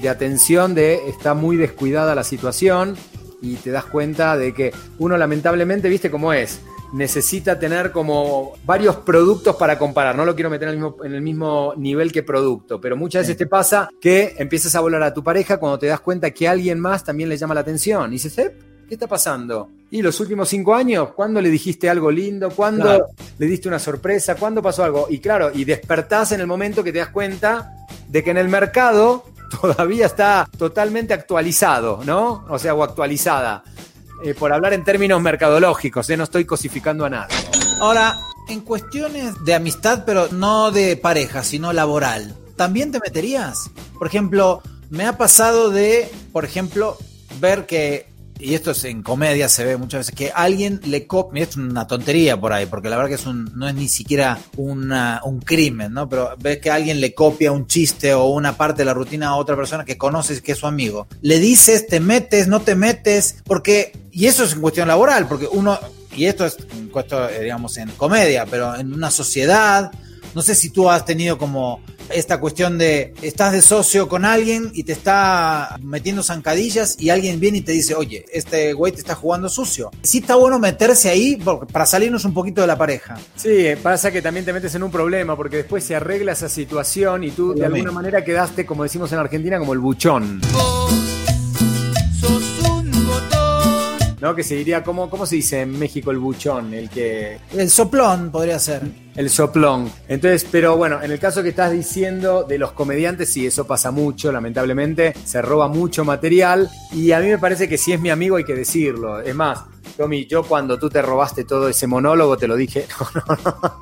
de atención de está muy descuidada la situación y te das cuenta de que uno lamentablemente, viste cómo es, necesita tener como varios productos para comparar. No lo quiero meter en el mismo, en el mismo nivel que producto, pero muchas veces te pasa que empiezas a volar a tu pareja cuando te das cuenta que alguien más también le llama la atención. Y dices, "Eh, ¿qué está pasando? ¿Y los últimos cinco años? ¿Cuándo le dijiste algo lindo? ¿Cuándo Claro. le diste una sorpresa? ¿Cuándo pasó algo? Y claro, y despertás en el momento que te das cuenta de que en el mercado todavía está totalmente actualizado, ¿no? O sea, o actualizada. Eh, por hablar en términos mercadológicos, ¿eh? no estoy cosificando a nadie. Ahora, en cuestiones de amistad, pero no de pareja, sino laboral, ¿también te meterías? Por ejemplo, me ha pasado de, por ejemplo, ver que, y esto es en comedia, se ve muchas veces, que alguien le copia, es una tontería por ahí, porque la verdad que es un, no es ni siquiera una- un crimen, ¿no? Pero ves que alguien le copia un chiste o una parte de la rutina a otra persona que conoces que es su amigo. Le dices, te metes, no te metes, porque, y eso es en cuestión laboral, porque uno, y esto es en cuestión, eh, digamos, en comedia, pero en una sociedad, no sé si tú has tenido como esta cuestión de estás de socio con alguien y te está metiendo zancadillas y alguien viene y te dice, oye, este güey te está jugando sucio. Sí está bueno meterse ahí para salirnos un poquito de la pareja. Sí, pasa que también te metes en un problema porque después se arregla esa situación y tú de alguna manera quedaste, como decimos en Argentina, como el buchón. sos ¿No? Que se diría, ¿cómo, ¿cómo se dice en México el buchón? El que. El soplón podría ser. El soplón. Entonces, pero bueno, en el caso que estás diciendo de los comediantes, sí, eso pasa mucho, lamentablemente. Se roba mucho material. Y a mí me parece que si es mi amigo hay que decirlo. Es más, Tommy, yo cuando tú te robaste todo ese monólogo te lo dije. No, no, no.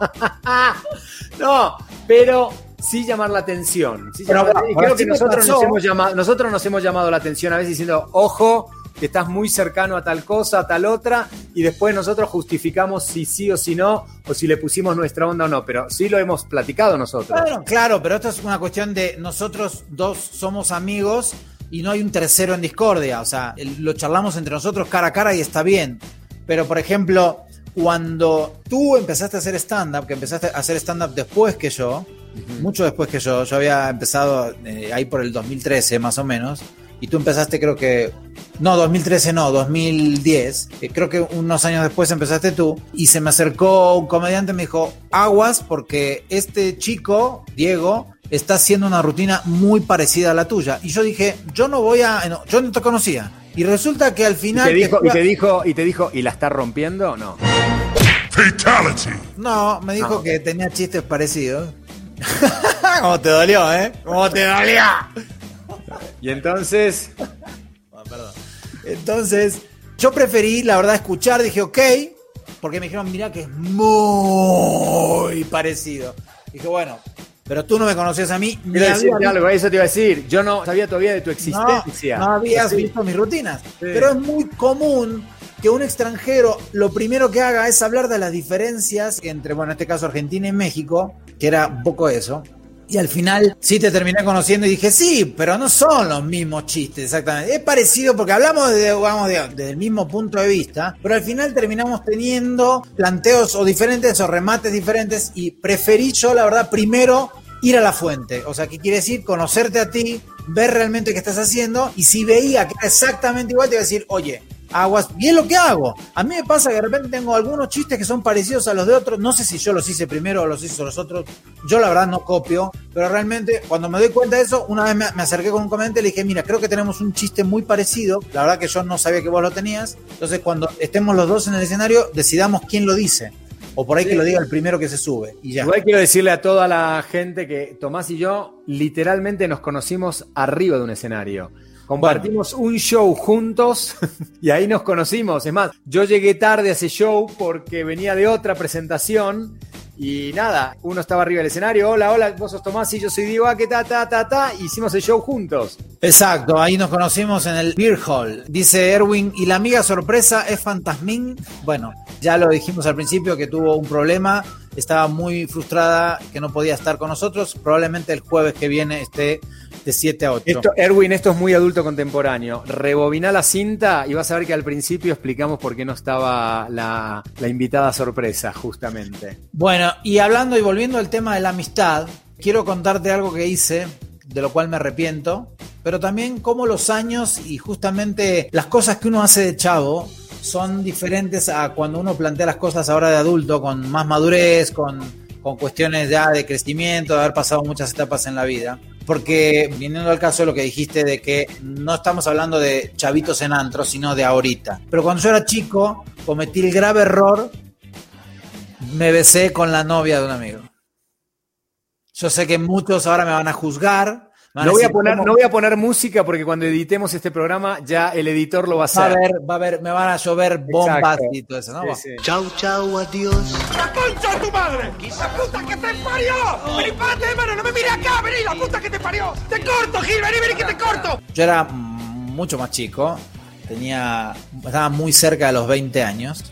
No, pero sí llamar la atención. Sí llamar bueno, creo que nosotros nos, hemos llamado, nosotros nos hemos llamado la atención a veces diciendo, ojo, que estás muy cercano a tal cosa, a tal otra, y después nosotros justificamos si sí o si no, o si le pusimos nuestra onda o no, pero sí lo hemos platicado nosotros. Claro, claro, pero esto es una cuestión de nosotros dos somos amigos y no hay un tercero en discordia. O sea, lo charlamos entre nosotros cara a cara y está bien. Pero, por ejemplo, cuando tú empezaste a hacer stand-up, que empezaste a hacer stand-up después que yo, mucho después que yo, yo había empezado eh, ahí por el 2013 más o menos, y tú empezaste creo que no, 2013 no, 2010. eh, Creo que unos años después empezaste tú. Y se me acercó un comediante y me dijo, aguas porque este chico, Diego, está haciendo una rutina muy parecida a la tuya. Y yo dije, yo no voy a... no, yo no te conocía. Y resulta que al Y final... te dijo, que y te dijo, y te dijo, ¿y la está rompiendo? No. No, me dijo que tenía chistes parecidos. ¿Cómo te dolió, eh? ¿Cómo te dolió? Y entonces, Entonces, yo preferí, la verdad, escuchar. Dije, ok, porque me dijeron, mira que es muy parecido. Dije, bueno, pero tú no me conocías a mí. Quiero había algo, eso te iba a decir. Yo no sabía todavía de tu existencia. no habías Sí. visto mis rutinas. Pero es muy común que un extranjero lo primero que haga es hablar de las diferencias entre, bueno, en este caso Argentina y México, que era un poco eso. Y al final sí te terminé conociendo y dije, sí, pero no son los mismos chistes exactamente. Es parecido porque hablamos desde el mismo punto de vista, pero al final terminamos teniendo planteos o diferentes o remates diferentes y preferí yo, la verdad, primero ir a la fuente. O sea, ¿qué quiere decir? Conocerte a ti, ver realmente qué estás haciendo y si veía que era exactamente igual, te iba a decir, oye, aguas, y es lo que hago. A mí me pasa que de repente tengo algunos chistes que son parecidos a los de otros. No sé si yo los hice primero o los hizo los otros. Yo la verdad no copio, pero realmente cuando me doy cuenta de eso, una vez me, me acerqué con un comediante y le dije, mira, creo que tenemos un chiste muy parecido. La verdad que yo no sabía que vos lo tenías. Entonces cuando estemos los dos en el escenario, decidamos quién lo dice. O por ahí que lo diga el primero que se sube. Y ya. Igual quiero decirle a toda la gente que Tomás y yo literalmente nos conocimos arriba de un escenario. Compartimos un show juntos y ahí nos conocimos. Es más, yo llegué tarde a ese show porque venía de otra presentación y nada, uno estaba arriba del escenario. Hola, hola, vos sos Tomás y yo soy Diego, ah, que ta, ta, ta, ta. Hicimos el show juntos. Exacto, ahí nos conocimos en el Beer Hall. Dice Erwin, ¿y la amiga sorpresa es Fantasmín? Bueno, ya lo dijimos al principio que tuvo un problema, estaba muy frustrada que no podía estar con nosotros. Probablemente el jueves que viene esté de 7 a 8. Esto, Erwin, esto es muy adulto contemporáneo. Rebobina la cinta y vas a ver que al principio explicamos por qué no estaba la, la invitada sorpresa, justamente. Bueno, y hablando y volviendo al tema de la amistad, quiero contarte algo que hice, de lo cual me arrepiento, pero también cómo los años y justamente las cosas que uno hace de chavo son diferentes a cuando uno plantea las cosas ahora de adulto, con más madurez, con, con cuestiones ya de crecimiento, de haber pasado muchas etapas en la vida. Porque viniendo al caso de lo que dijiste de que no estamos hablando de chavitos en antro, sino de ahorita. Pero cuando yo era chico, cometí el grave error me besé con la novia de un amigo. Yo sé que muchos ahora me van a juzgar. No voy, a poner, ¿cómo? no voy a poner música porque cuando editemos este programa ya el editor lo va a Va a hacer. haber, va a haber, me van a llover bombas Exacto. y todo eso, ¿no? Sí, sí. Chau, chau, adiós. ¡La concha de tu madre! ¡La puta que te parió! ¡Vení, párate de mano! ¡No me mires acá! ¡Vení, la puta que te parió! ¡Te corto, Gil! ¡Vení, vení que te corto! Yo era mucho más chico, tenía, estaba muy cerca de los 20 años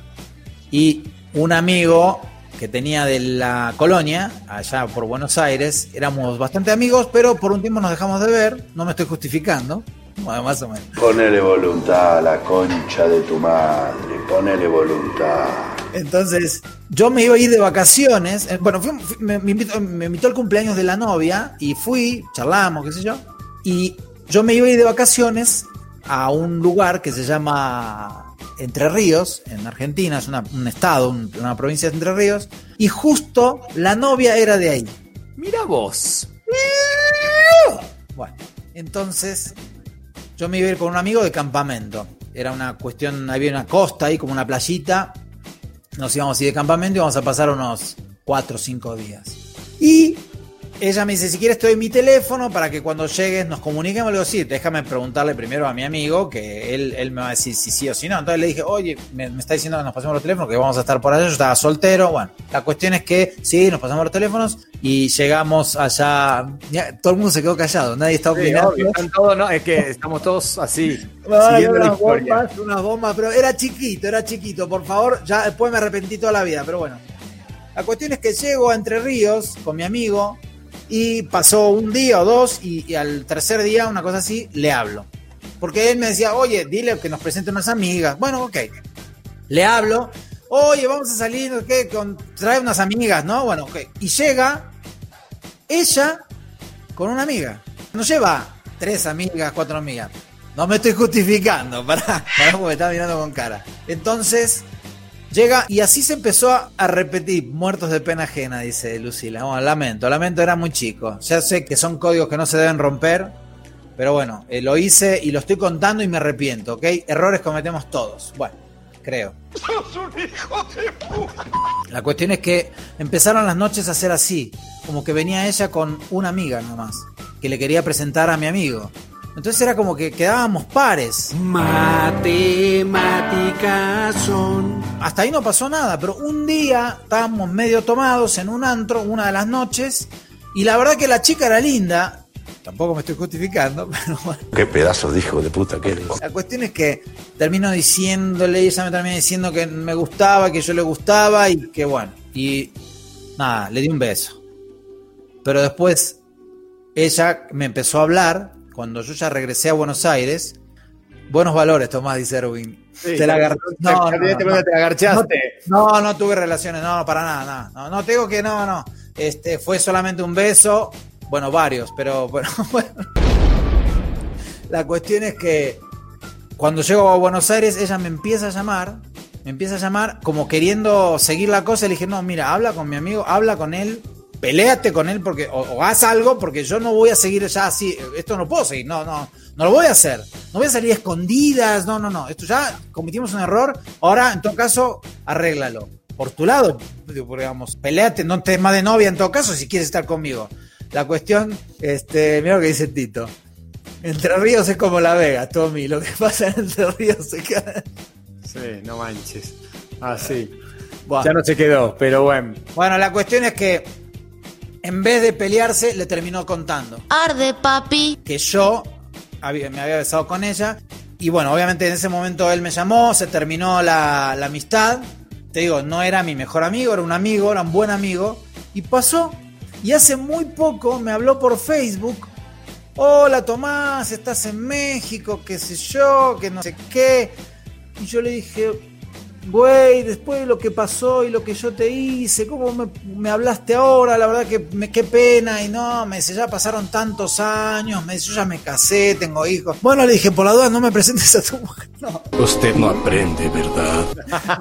y un amigo que tenía de la colonia, allá por Buenos Aires, éramos bastante amigos, pero por un tiempo nos dejamos de ver, no me estoy justificando, más o menos. Ponele voluntad a la concha de tu madre, ponele voluntad. Entonces, yo me iba a ir de vacaciones. eh, Bueno, fui- fui- me, me invitó, me invitó al cumpleaños de la novia y fui, charlamos, qué sé yo. Y yo me iba a ir de vacaciones a un lugar que se llama Entre Ríos, en Argentina, es una- un estado, un- una provincia de Entre Ríos. Y justo la novia era de ahí. Mira vos. Bueno, entonces yo me iba a ir con un amigo de campamento. Era una cuestión, había una costa ahí, como una playita. Nos íbamos a ir de campamento y vamos a pasar unos 4 o 5 días. Y ella me dice, si quieres te doy mi teléfono para que cuando llegues nos comuniquemos. Le digo, sí, déjame preguntarle primero a mi amigo, que él, él me va a decir si sí o si no. Entonces le dije, oye, me, me está diciendo que nos pasemos los teléfonos, que vamos a estar por allá. Yo estaba soltero. Bueno, la cuestión es que sí, nos pasamos los teléfonos y llegamos allá. Ya, todo el mundo se quedó callado, nadie está Sí, opinando. obvio, están todos, no, es que estamos todos así, unas bombas, unas bombas, pero era chiquito, era chiquito, por favor, ya después me arrepentí toda la vida, pero bueno. La cuestión es que llego a Entre Ríos con mi amigo y pasó un día o dos y, al tercer día, una cosa así, le hablo. Porque él me decía, oye, dile que nos presente unas amigas. Bueno, ok. Le hablo, oye, vamos a salir, ¿qué? Trae unas amigas, ¿no? Bueno, ok. Y llega ella con una amiga. No lleva tres amigas, cuatro amigas. No me estoy justificando, pará, pará porque me estaba mirando con cara. Entonces, llega y así se empezó a, a repetir, muertos de pena ajena, dice Lucila. Bueno, lamento, lamento, era muy chico. Ya sé que son códigos que no se deben romper, pero bueno, eh, lo hice y lo estoy contando y me arrepiento, ¿ok? Errores cometemos todos. Bueno, creo. ¡Sos un hijo de puta! La cuestión es que empezaron las noches a ser así, como que venía ella con una amiga nomás, que le quería presentar a mi amigo. Entonces era como que quedábamos pares. Matemáticas son. Hasta ahí no pasó nada, pero un día estábamos medio tomados en un antro, una de las noches, y la verdad que la chica era linda. Tampoco me estoy justificando, pero bueno. Qué pedazo de hijo de puta que eres. La cuestión es que termino diciéndole, y ella me termina diciendo que me gustaba, que yo le gustaba y que bueno. Y nada, le di un beso. Pero después ella me empezó a hablar, cuando yo ya regresé a Buenos Aires. Buenos valores, Tomás, dice Erwin. Sí, te la agar- no, no, no, te agarchaste. No, no tuve relaciones, no, para nada, nada. No, no te digo que no, no. Este, fue solamente un beso. Bueno, varios, pero bueno, bueno. La cuestión es que cuando llego a Buenos Aires, ella me empieza a llamar, me empieza a llamar como queriendo seguir la cosa. Le dije, no, mira, habla con mi amigo, habla con él, peléate con él porque, o, o haz algo porque yo no voy a seguir ya así, esto no puedo seguir, no, no, no lo voy a hacer. No voy a salir a escondidas, no, no, no, esto ya cometimos un error, ahora en todo caso, arréglalo. Por tu lado, digamos, peleate, no te más de novia en todo caso si quieres estar conmigo. La cuestión, este, mira lo que dice Tito. Entre Ríos es como La Vega, Tommy. Lo que pasa en Entre Ríos se queda. Sí, no manches. Ah, sí. Ya no se quedó, pero bueno. Bueno, la cuestión es que en vez de pelearse, le terminó contando Arde, papi. que yo había- me había besado con ella. Y bueno, obviamente en ese momento él me llamó, se terminó la, la amistad. Te digo, no era mi mejor amigo, era un amigo, era un buen amigo. Y pasó. Y hace muy poco me habló por Facebook. Hola Tomás, estás en México, qué sé yo, que no sé qué. Y yo le dije, güey, después de lo que pasó y lo que yo te hice, ¿cómo me, me hablaste ahora? La verdad que me, qué pena. Y no, me dice, ya pasaron tantos años, me dice, yo ya me casé, tengo hijos. Bueno, le dije, por la duda no me presentes a tu mujer. No, Usted no aprende, ¿verdad?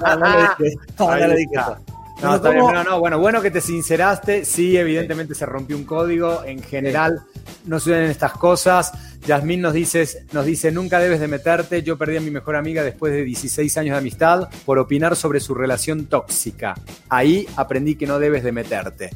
no, no le dije, no, le dije eso. No, está bien, no, no, bueno, bueno que te sinceraste. Sí, evidentemente se rompió un código. En general, no suceden estas cosas. Yasmín nos dice, nos dice, nunca debes de meterte. Yo perdí a mi mejor amiga después de 16 años de amistad por opinar sobre su relación tóxica. Ahí aprendí que no debes de meterte.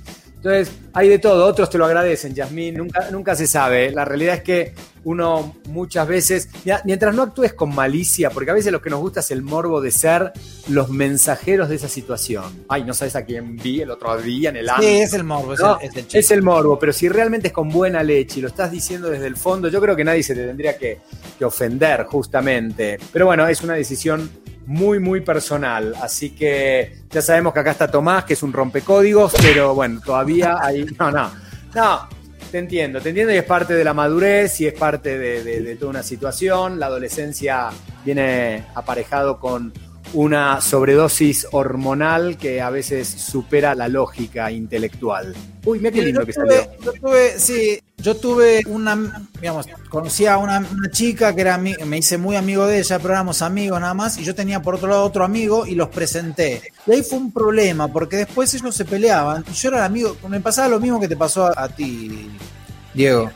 Entonces, hay de todo. Otros te lo agradecen, Yasmín. Nunca, nunca se sabe. La realidad es que uno muchas veces, mientras no actúes con malicia, porque a veces lo que nos gusta es el morbo de ser los mensajeros de esa situación. Ay, no sabes a quién vi el otro día en el Sí, ámbito. es el morbo, es, el, es el chiste. es el morbo, pero si realmente es con buena leche y lo estás diciendo desde el fondo, yo creo que nadie se te tendría que, que ofender, justamente. Pero bueno, es una decisión muy, muy personal. Así que ya sabemos que acá está Tomás, que es un rompecódigos, pero bueno, todavía hay. No, no. No, te entiendo, te entiendo y es parte de la madurez y es parte de, de- de toda una situación. La adolescencia viene aparejado con una sobredosis hormonal que a veces supera la lógica intelectual. Uy, mira qué lindo yo que tuve, salió. Yo tuve, sí, yo tuve una, digamos, conocí a una, una chica que era, me hice muy amigo de ella, pero éramos amigos nada más, y yo tenía por otro lado otro amigo y los presenté. Y ahí fue un problema, porque después ellos se peleaban, y yo era el amigo, me pasaba lo mismo que te pasó a, a ti, Diego.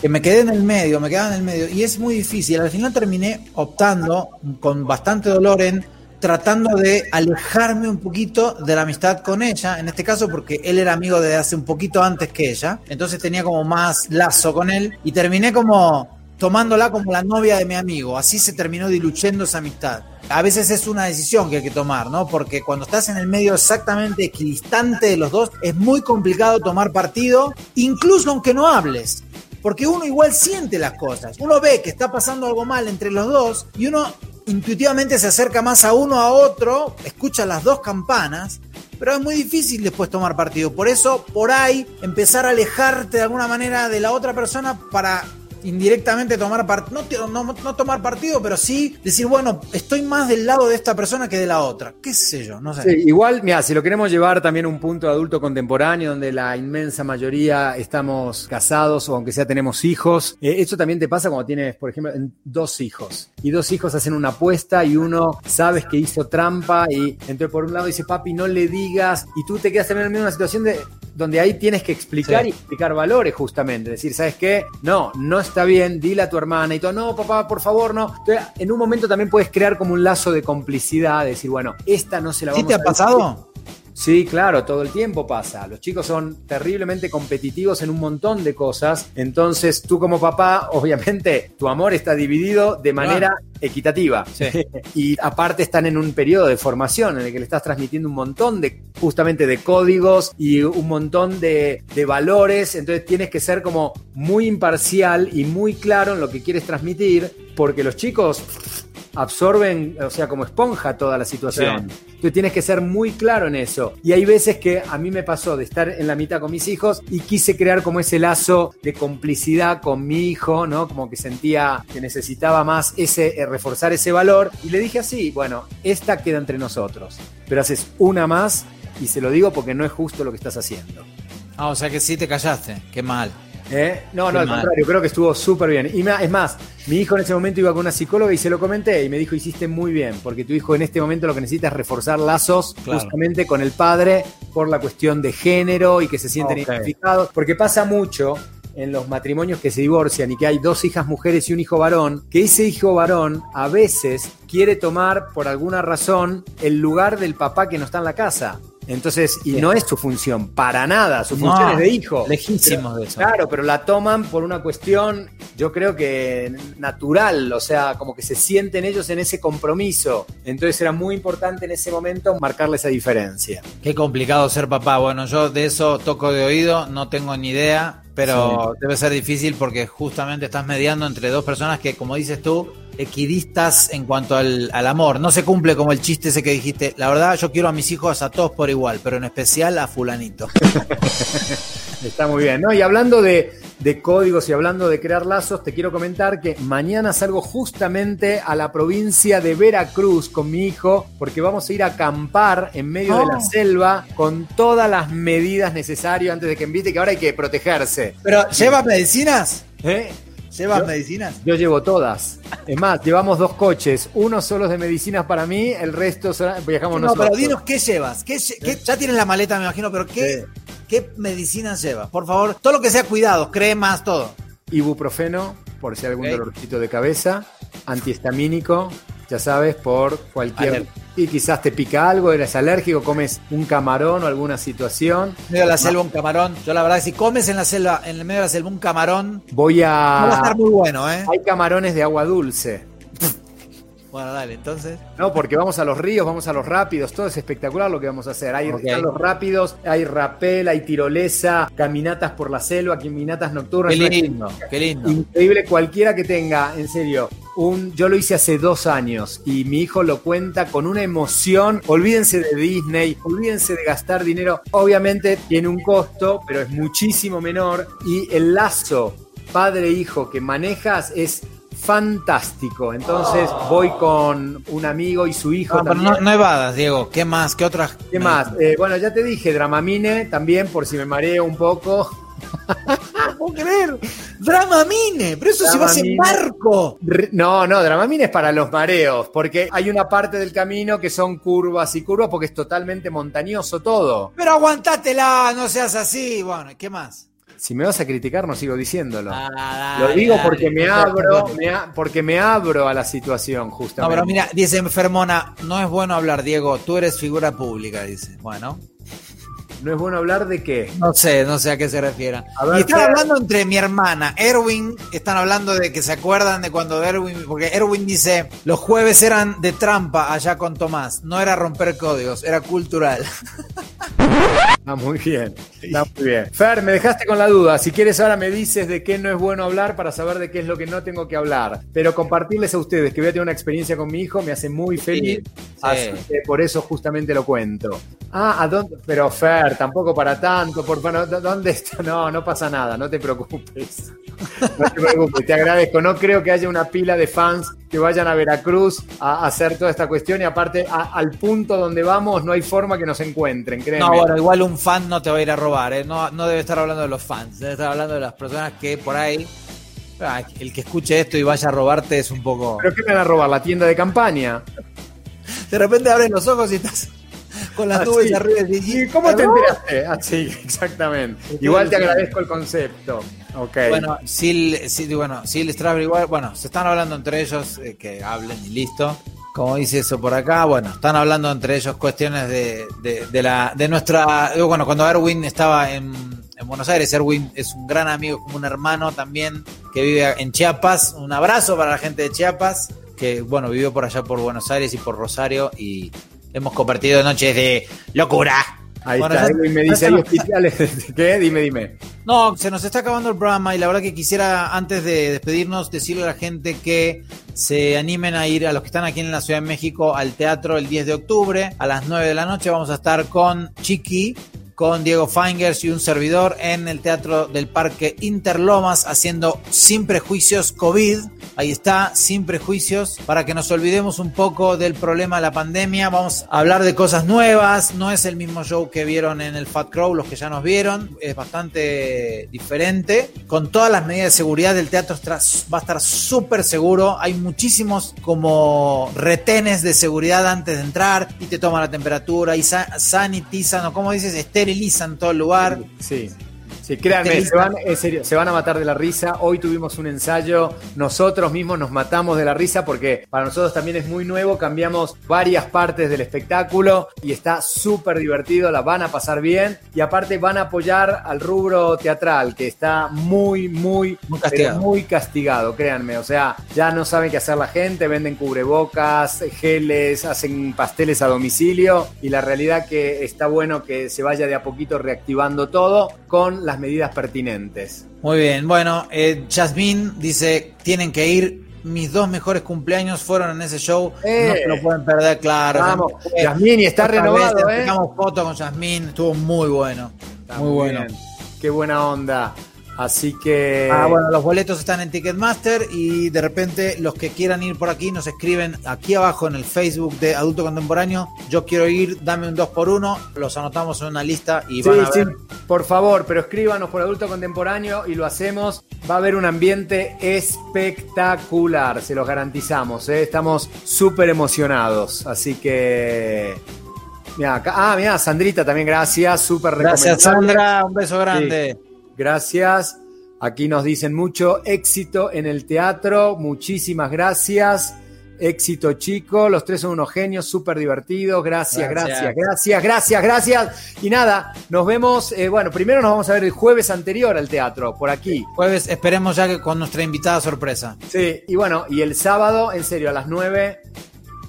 Que me quedé en el medio, me quedaba en el medio, y es muy difícil. Al final terminé optando con bastante dolor en tratando de alejarme un poquito de la amistad con ella, en este caso porque él era amigo de hace un poquito antes que ella, entonces tenía como más lazo con él y terminé como tomándola como la novia de mi amigo, así se terminó diluyendo esa amistad. A veces es una decisión que hay que tomar, ¿no? Porque cuando estás en el medio exactamente equidistante de los dos, es muy complicado tomar partido, incluso aunque no hables. Porque uno igual siente las cosas. Uno ve que está pasando algo mal entre los dos y uno intuitivamente se acerca más a uno a otro, escucha las dos campanas, pero es muy difícil después tomar partido. Por eso, por ahí, empezar a alejarte de alguna manera de la otra persona para indirectamente tomar partido, no, tomar partido, pero sí decir, bueno, estoy más del lado de esta persona que de la otra. ¿Qué sé yo? No sé. Igual, mira, si lo queremos llevar también a un punto adulto contemporáneo, donde la inmensa mayoría estamos casados o aunque sea tenemos hijos, eh, eso también te pasa cuando tienes, por ejemplo, dos hijos. Y dos hijos hacen una apuesta y uno sabes que hizo trampa y entonces por un lado dice, papi, no le digas, y tú te quedas también en una situación de donde ahí tienes que explicar Sí. y explicar valores justamente, decir, ¿sabes qué? No, no está bien, dile a tu hermana y todo, no, papá, por favor, no. Entonces, en un momento también puedes crear como un lazo de complicidad, decir, bueno, esta no se la ¿Sí vamos te a ha pasado? Sí, claro, todo el tiempo pasa. Los chicos son terriblemente competitivos en un montón de cosas. Entonces, tú como papá, obviamente, tu amor está dividido de manera equitativa. Sí. Y aparte están en un periodo de formación en el que le estás transmitiendo un montón de, justamente, de códigos y un montón de, de valores. Entonces, tienes que ser como muy imparcial y muy claro en lo que quieres transmitir, porque los chicos absorben, o sea, como esponja toda la situación. Tú tienes que ser muy claro en eso. Y hay veces que a mí me pasó de estar en la mitad con mis hijos y quise crear como ese lazo de complicidad con mi hijo, ¿no? Como que sentía que necesitaba más ese, eh, reforzar ese valor. Y le dije así, bueno, esta queda entre nosotros. Pero haces una más y se lo digo porque no es justo lo que estás haciendo. Ah, o sea que sí te callaste. Qué mal. ¿Eh? No, Qué no, al mal. contrario, creo que estuvo súper bien. Y es más, mi hijo en ese momento iba con una psicóloga y se lo comenté y me dijo, hiciste muy bien, porque tu hijo en este momento lo que necesita es reforzar lazos Claro. justamente con el padre por la cuestión de género y que se sienten identificados, porque pasa mucho en los matrimonios que se divorcian y que hay dos hijas mujeres y un hijo varón, que ese hijo varón a veces quiere tomar por alguna razón el lugar del papá que no está en la casa. Entonces, y no es su función, para nada, su función No, es de hijo. lejísimos de eso. Claro, pero la toman por una cuestión, yo creo que natural, o sea, como que se sienten ellos en ese compromiso. Entonces era muy importante en ese momento marcarle esa diferencia. Qué complicado ser papá. Bueno, yo de eso toco de oído, no tengo ni idea, pero debe ser difícil porque justamente estás mediando entre dos personas que, como dices tú, equidistas en cuanto al, al amor. No se cumple como el chiste ese que dijiste. La verdad, yo quiero a mis hijos a todos por igual, pero en especial a fulanito. Está muy bien, ¿no? Y hablando de, de códigos y hablando de crear lazos, te quiero comentar que mañana salgo justamente a la provincia de Veracruz con mi hijo, porque vamos a ir a acampar en medio de la Oh. selva con todas las medidas necesarias antes de que invite, que ahora hay que protegerse. Pero, ¿llevas medicinas? ¿Eh? ¿Llevas Yo- medicinas? Yo llevo todas. Es más, llevamos dos coches. Uno solo es de medicinas para mí, el resto son- viajamos No, nosotros. pero dinos qué llevas. ¿Qué, lle- qué- ya tienes la maleta, me imagino, pero ¿qué, ¿qué medicinas llevas? Por favor, todo lo que sea cuidado, cremas, todo. Ibuprofeno, por si hay algún dolorcito de cabeza. Antihistamínico, ya sabes, por cualquier... Aler- Y quizás te pica algo, eres alérgico, comes un camarón o alguna situación. En medio de la selva un camarón. Yo la verdad si comes en la selva, en el medio de la selva un camarón, Voy no va a a... estar muy bueno, ¿eh? Hay camarones de agua dulce. Bueno, dale, entonces. No, porque vamos a los ríos, vamos a los rápidos, todo es espectacular lo que vamos a hacer. Hay Ok. están los rápidos, hay rapel, hay tirolesa, caminatas por la selva, caminatas nocturnas. Qué lindo, qué lindo. Increíble cualquiera que tenga, en serio. Un, yo lo hice hace dos años y mi hijo lo cuenta con una emoción. Olvídense de Disney, olvídense de gastar dinero. Obviamente tiene un costo, pero es muchísimo menor. Y el lazo padre-hijo que manejas es fantástico. Entonces voy con un amigo y su hijo. No, pero también. no, no evadas, Diego. ¿Qué más? ¿Qué otras? ¿Qué más? Eh, bueno, ya te dije, Dramamine también, por si me mareo un poco. No puedo creer. Dramamine, pero eso se va a hacer Dramamine. barco. No, no, Dramamine es para los mareos, porque hay una parte del camino que son curvas y curvas porque es totalmente montañoso todo. Pero aguantátela, no seas así. Bueno, ¿qué más? Si me vas a criticar, no sigo diciéndolo. Ah, Lo digo dale, porque me no abro, me a- porque me abro a la situación, No, justamente. pero mira, dice enfermona, no es bueno hablar, Diego, tú eres figura pública, dice. Bueno, No es bueno hablar de qué. no sé, no sé a qué se refiere. A ver, y están hablando entre mi hermana, Erwin, están hablando de que se acuerdan de cuando Erwin, porque Erwin dice, los jueves eran de trampa allá con Tomás, no era romper códigos, era cultural. Está muy bien, está muy bien. Fer, me dejaste con la duda. Si quieres ahora me dices de qué no es bueno hablar para saber de qué es lo que no tengo que hablar. Pero compartirles a ustedes que voy a tener una experiencia con mi hijo me hace muy feliz. Así que por eso justamente lo cuento. Ah, ¿a dónde? Pero Fer, tampoco para tanto. Por, bueno, ¿dónde está? No, no pasa nada, no te preocupes. No te preocupes, te agradezco. No creo que haya una pila de fans que vayan a Veracruz a hacer toda esta cuestión y aparte a- al punto donde vamos no hay forma que nos encuentren, créeme. No, bueno, igual un fan no te va a ir a robar, ¿eh? no, no debe estar hablando de los fans, debe estar hablando de las personas que por ahí, ah, el que escuche esto y vaya a robarte es un poco... ¿Pero qué me van a robar? ¿La tienda de campaña? De repente abres los ojos y estás con las Ah, nubes arriba y ¿Y cómo te enteraste? Ah, sí, exactamente. Igual te agradezco el concepto. Ok. Bueno, Sil, Sil- bueno, Sil Strawberry, bueno, se están hablando entre ellos, eh, que hablen y listo. Como dice eso por acá, bueno, están hablando entre ellos cuestiones de, de, de la, de nuestra, bueno, cuando Erwin estaba en, en Buenos Aires, Erwin es un gran amigo, como un hermano también, que vive en Chiapas. Un abrazo para la gente de Chiapas, que bueno, vivió por allá por Buenos Aires y por Rosario y hemos compartido noches de locura. Ahí Bueno, está, Edwin me dice, ¿hay hospitales? ¿Qué? Dime, dime. no, se nos está acabando el programa y la verdad que quisiera, antes de despedirnos, decirle a la gente que se animen a ir, a los que están aquí en la Ciudad de México, al teatro el 10 de octubre a las 9 de la noche. Vamos a estar con Chiqui, con Diego Fingers y un servidor en el Teatro del Parque Interlomas haciendo Sin Prejuicios COVID. Ahí está, Sin Prejuicios, para que nos olvidemos un poco del problema de la pandemia. Vamos a hablar de cosas nuevas. No es el mismo show que vieron en el Fat Crow, los que ya nos vieron. Es bastante diferente. Con todas las medidas de seguridad, el teatro va a estar súper seguro. Hay muchísimos como retenes de seguridad antes de entrar y te toman la temperatura y sa- sanitizan o como dices, esterilizan todo el lugar. Sí. Sí, créanme, se van, en serio, se van a matar de la risa. Hoy tuvimos un ensayo, nosotros mismos nos matamos de la risa porque para nosotros también es muy nuevo. Cambiamos varias partes del espectáculo y está súper divertido, la van a pasar bien. Y aparte van a apoyar al rubro teatral que está muy, muy, Muy castigado. muy castigado, créanme. O sea, ya no saben qué hacer la gente, venden cubrebocas, geles, hacen pasteles a domicilio y la realidad que está bueno que se vaya de a poquito reactivando todo con las medidas pertinentes. Muy bien, bueno, eh, Jasmine dice, tienen que ir. Mis dos mejores cumpleaños fueron en ese show. Eh. no se lo pueden perder, claro. Vamos, Eh, Yasmín, y está renovado, vez ¿eh? Sacamos foto con Jasmine, estuvo muy bueno. Está muy bueno. Qué buena onda. Así que... Ah, bueno, los boletos están en Ticketmaster y de repente los que quieran ir por aquí nos escriben aquí abajo en el Facebook de Adulto Contemporáneo. Yo quiero ir, dame un 2 por 1 los anotamos en una lista y Sí, van a sí, ver. por favor, pero escríbanos por adulto contemporáneo y lo hacemos. Va a haber un ambiente espectacular, se los garantizamos. ¿eh? Estamos súper emocionados. Así que. Mirá, ah, mira, Sandrita también, gracias. Súper Gracias recomendable. Sandra, un beso grande. Gracias. Aquí nos dicen mucho éxito en el teatro. Muchísimas gracias. Éxito, chico. Los tres son unos genios, súper divertidos. Gracias, Gracias. gracias, gracias, gracias, gracias. Y nada, nos vemos. eh, bueno, primero nos vamos a ver el jueves anterior al teatro, por aquí. Jueves esperemos ya que con nuestra invitada sorpresa. Sí, y bueno, y el sábado, en serio, a las 9,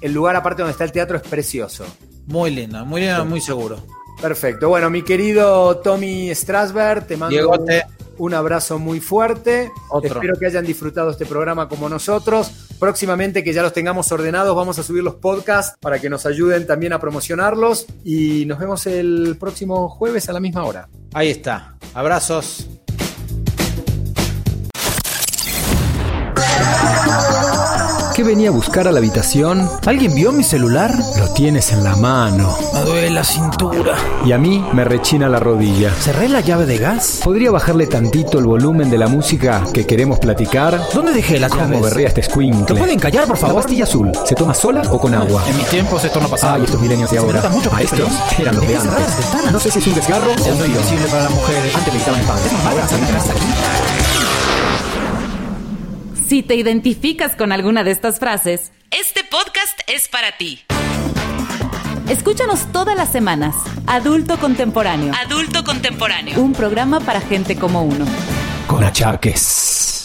el lugar aparte donde está el teatro es precioso. Muy lindo, muy lindo, muy seguro. Perfecto. Bueno, mi querido Tommy Strasberg, te mando un, Diegote. un abrazo muy fuerte. Otro. Espero que hayan disfrutado este programa como nosotros. Próximamente, que ya los tengamos ordenados, vamos a subir los podcasts para que nos ayuden también a promocionarlos. Y nos vemos el próximo jueves a la misma hora. Ahí está. Abrazos. ¿Qué venía a buscar a la habitación? ¿Alguien vio mi celular? Lo tienes en la mano. Me duele la cintura. Y a mí me rechina la rodilla. ¿Cerré la llave de gas? ¿Podría bajarle tantito el volumen de la música que queremos platicar? ¿Dónde dejé las ¿Cómo llaves? berrea este ¿Lo squinkle? pueden callar, por La favor? pastilla azul, ¿se toma sola o con agua? En mis tiempos esto no pasaba. Ay, estos milenios de Se ahora. mucho Maestros, estoy eran los de antes. No sé si es un desgarro o un invisible para las mujeres. Antes meditaban en paz, ahora se casa aquí. Si te identificas con alguna de estas frases, este podcast es para ti. Escúchanos todas las semanas. Adulto Contemporáneo. Adulto Contemporáneo. Un programa para gente como uno. Con achaques.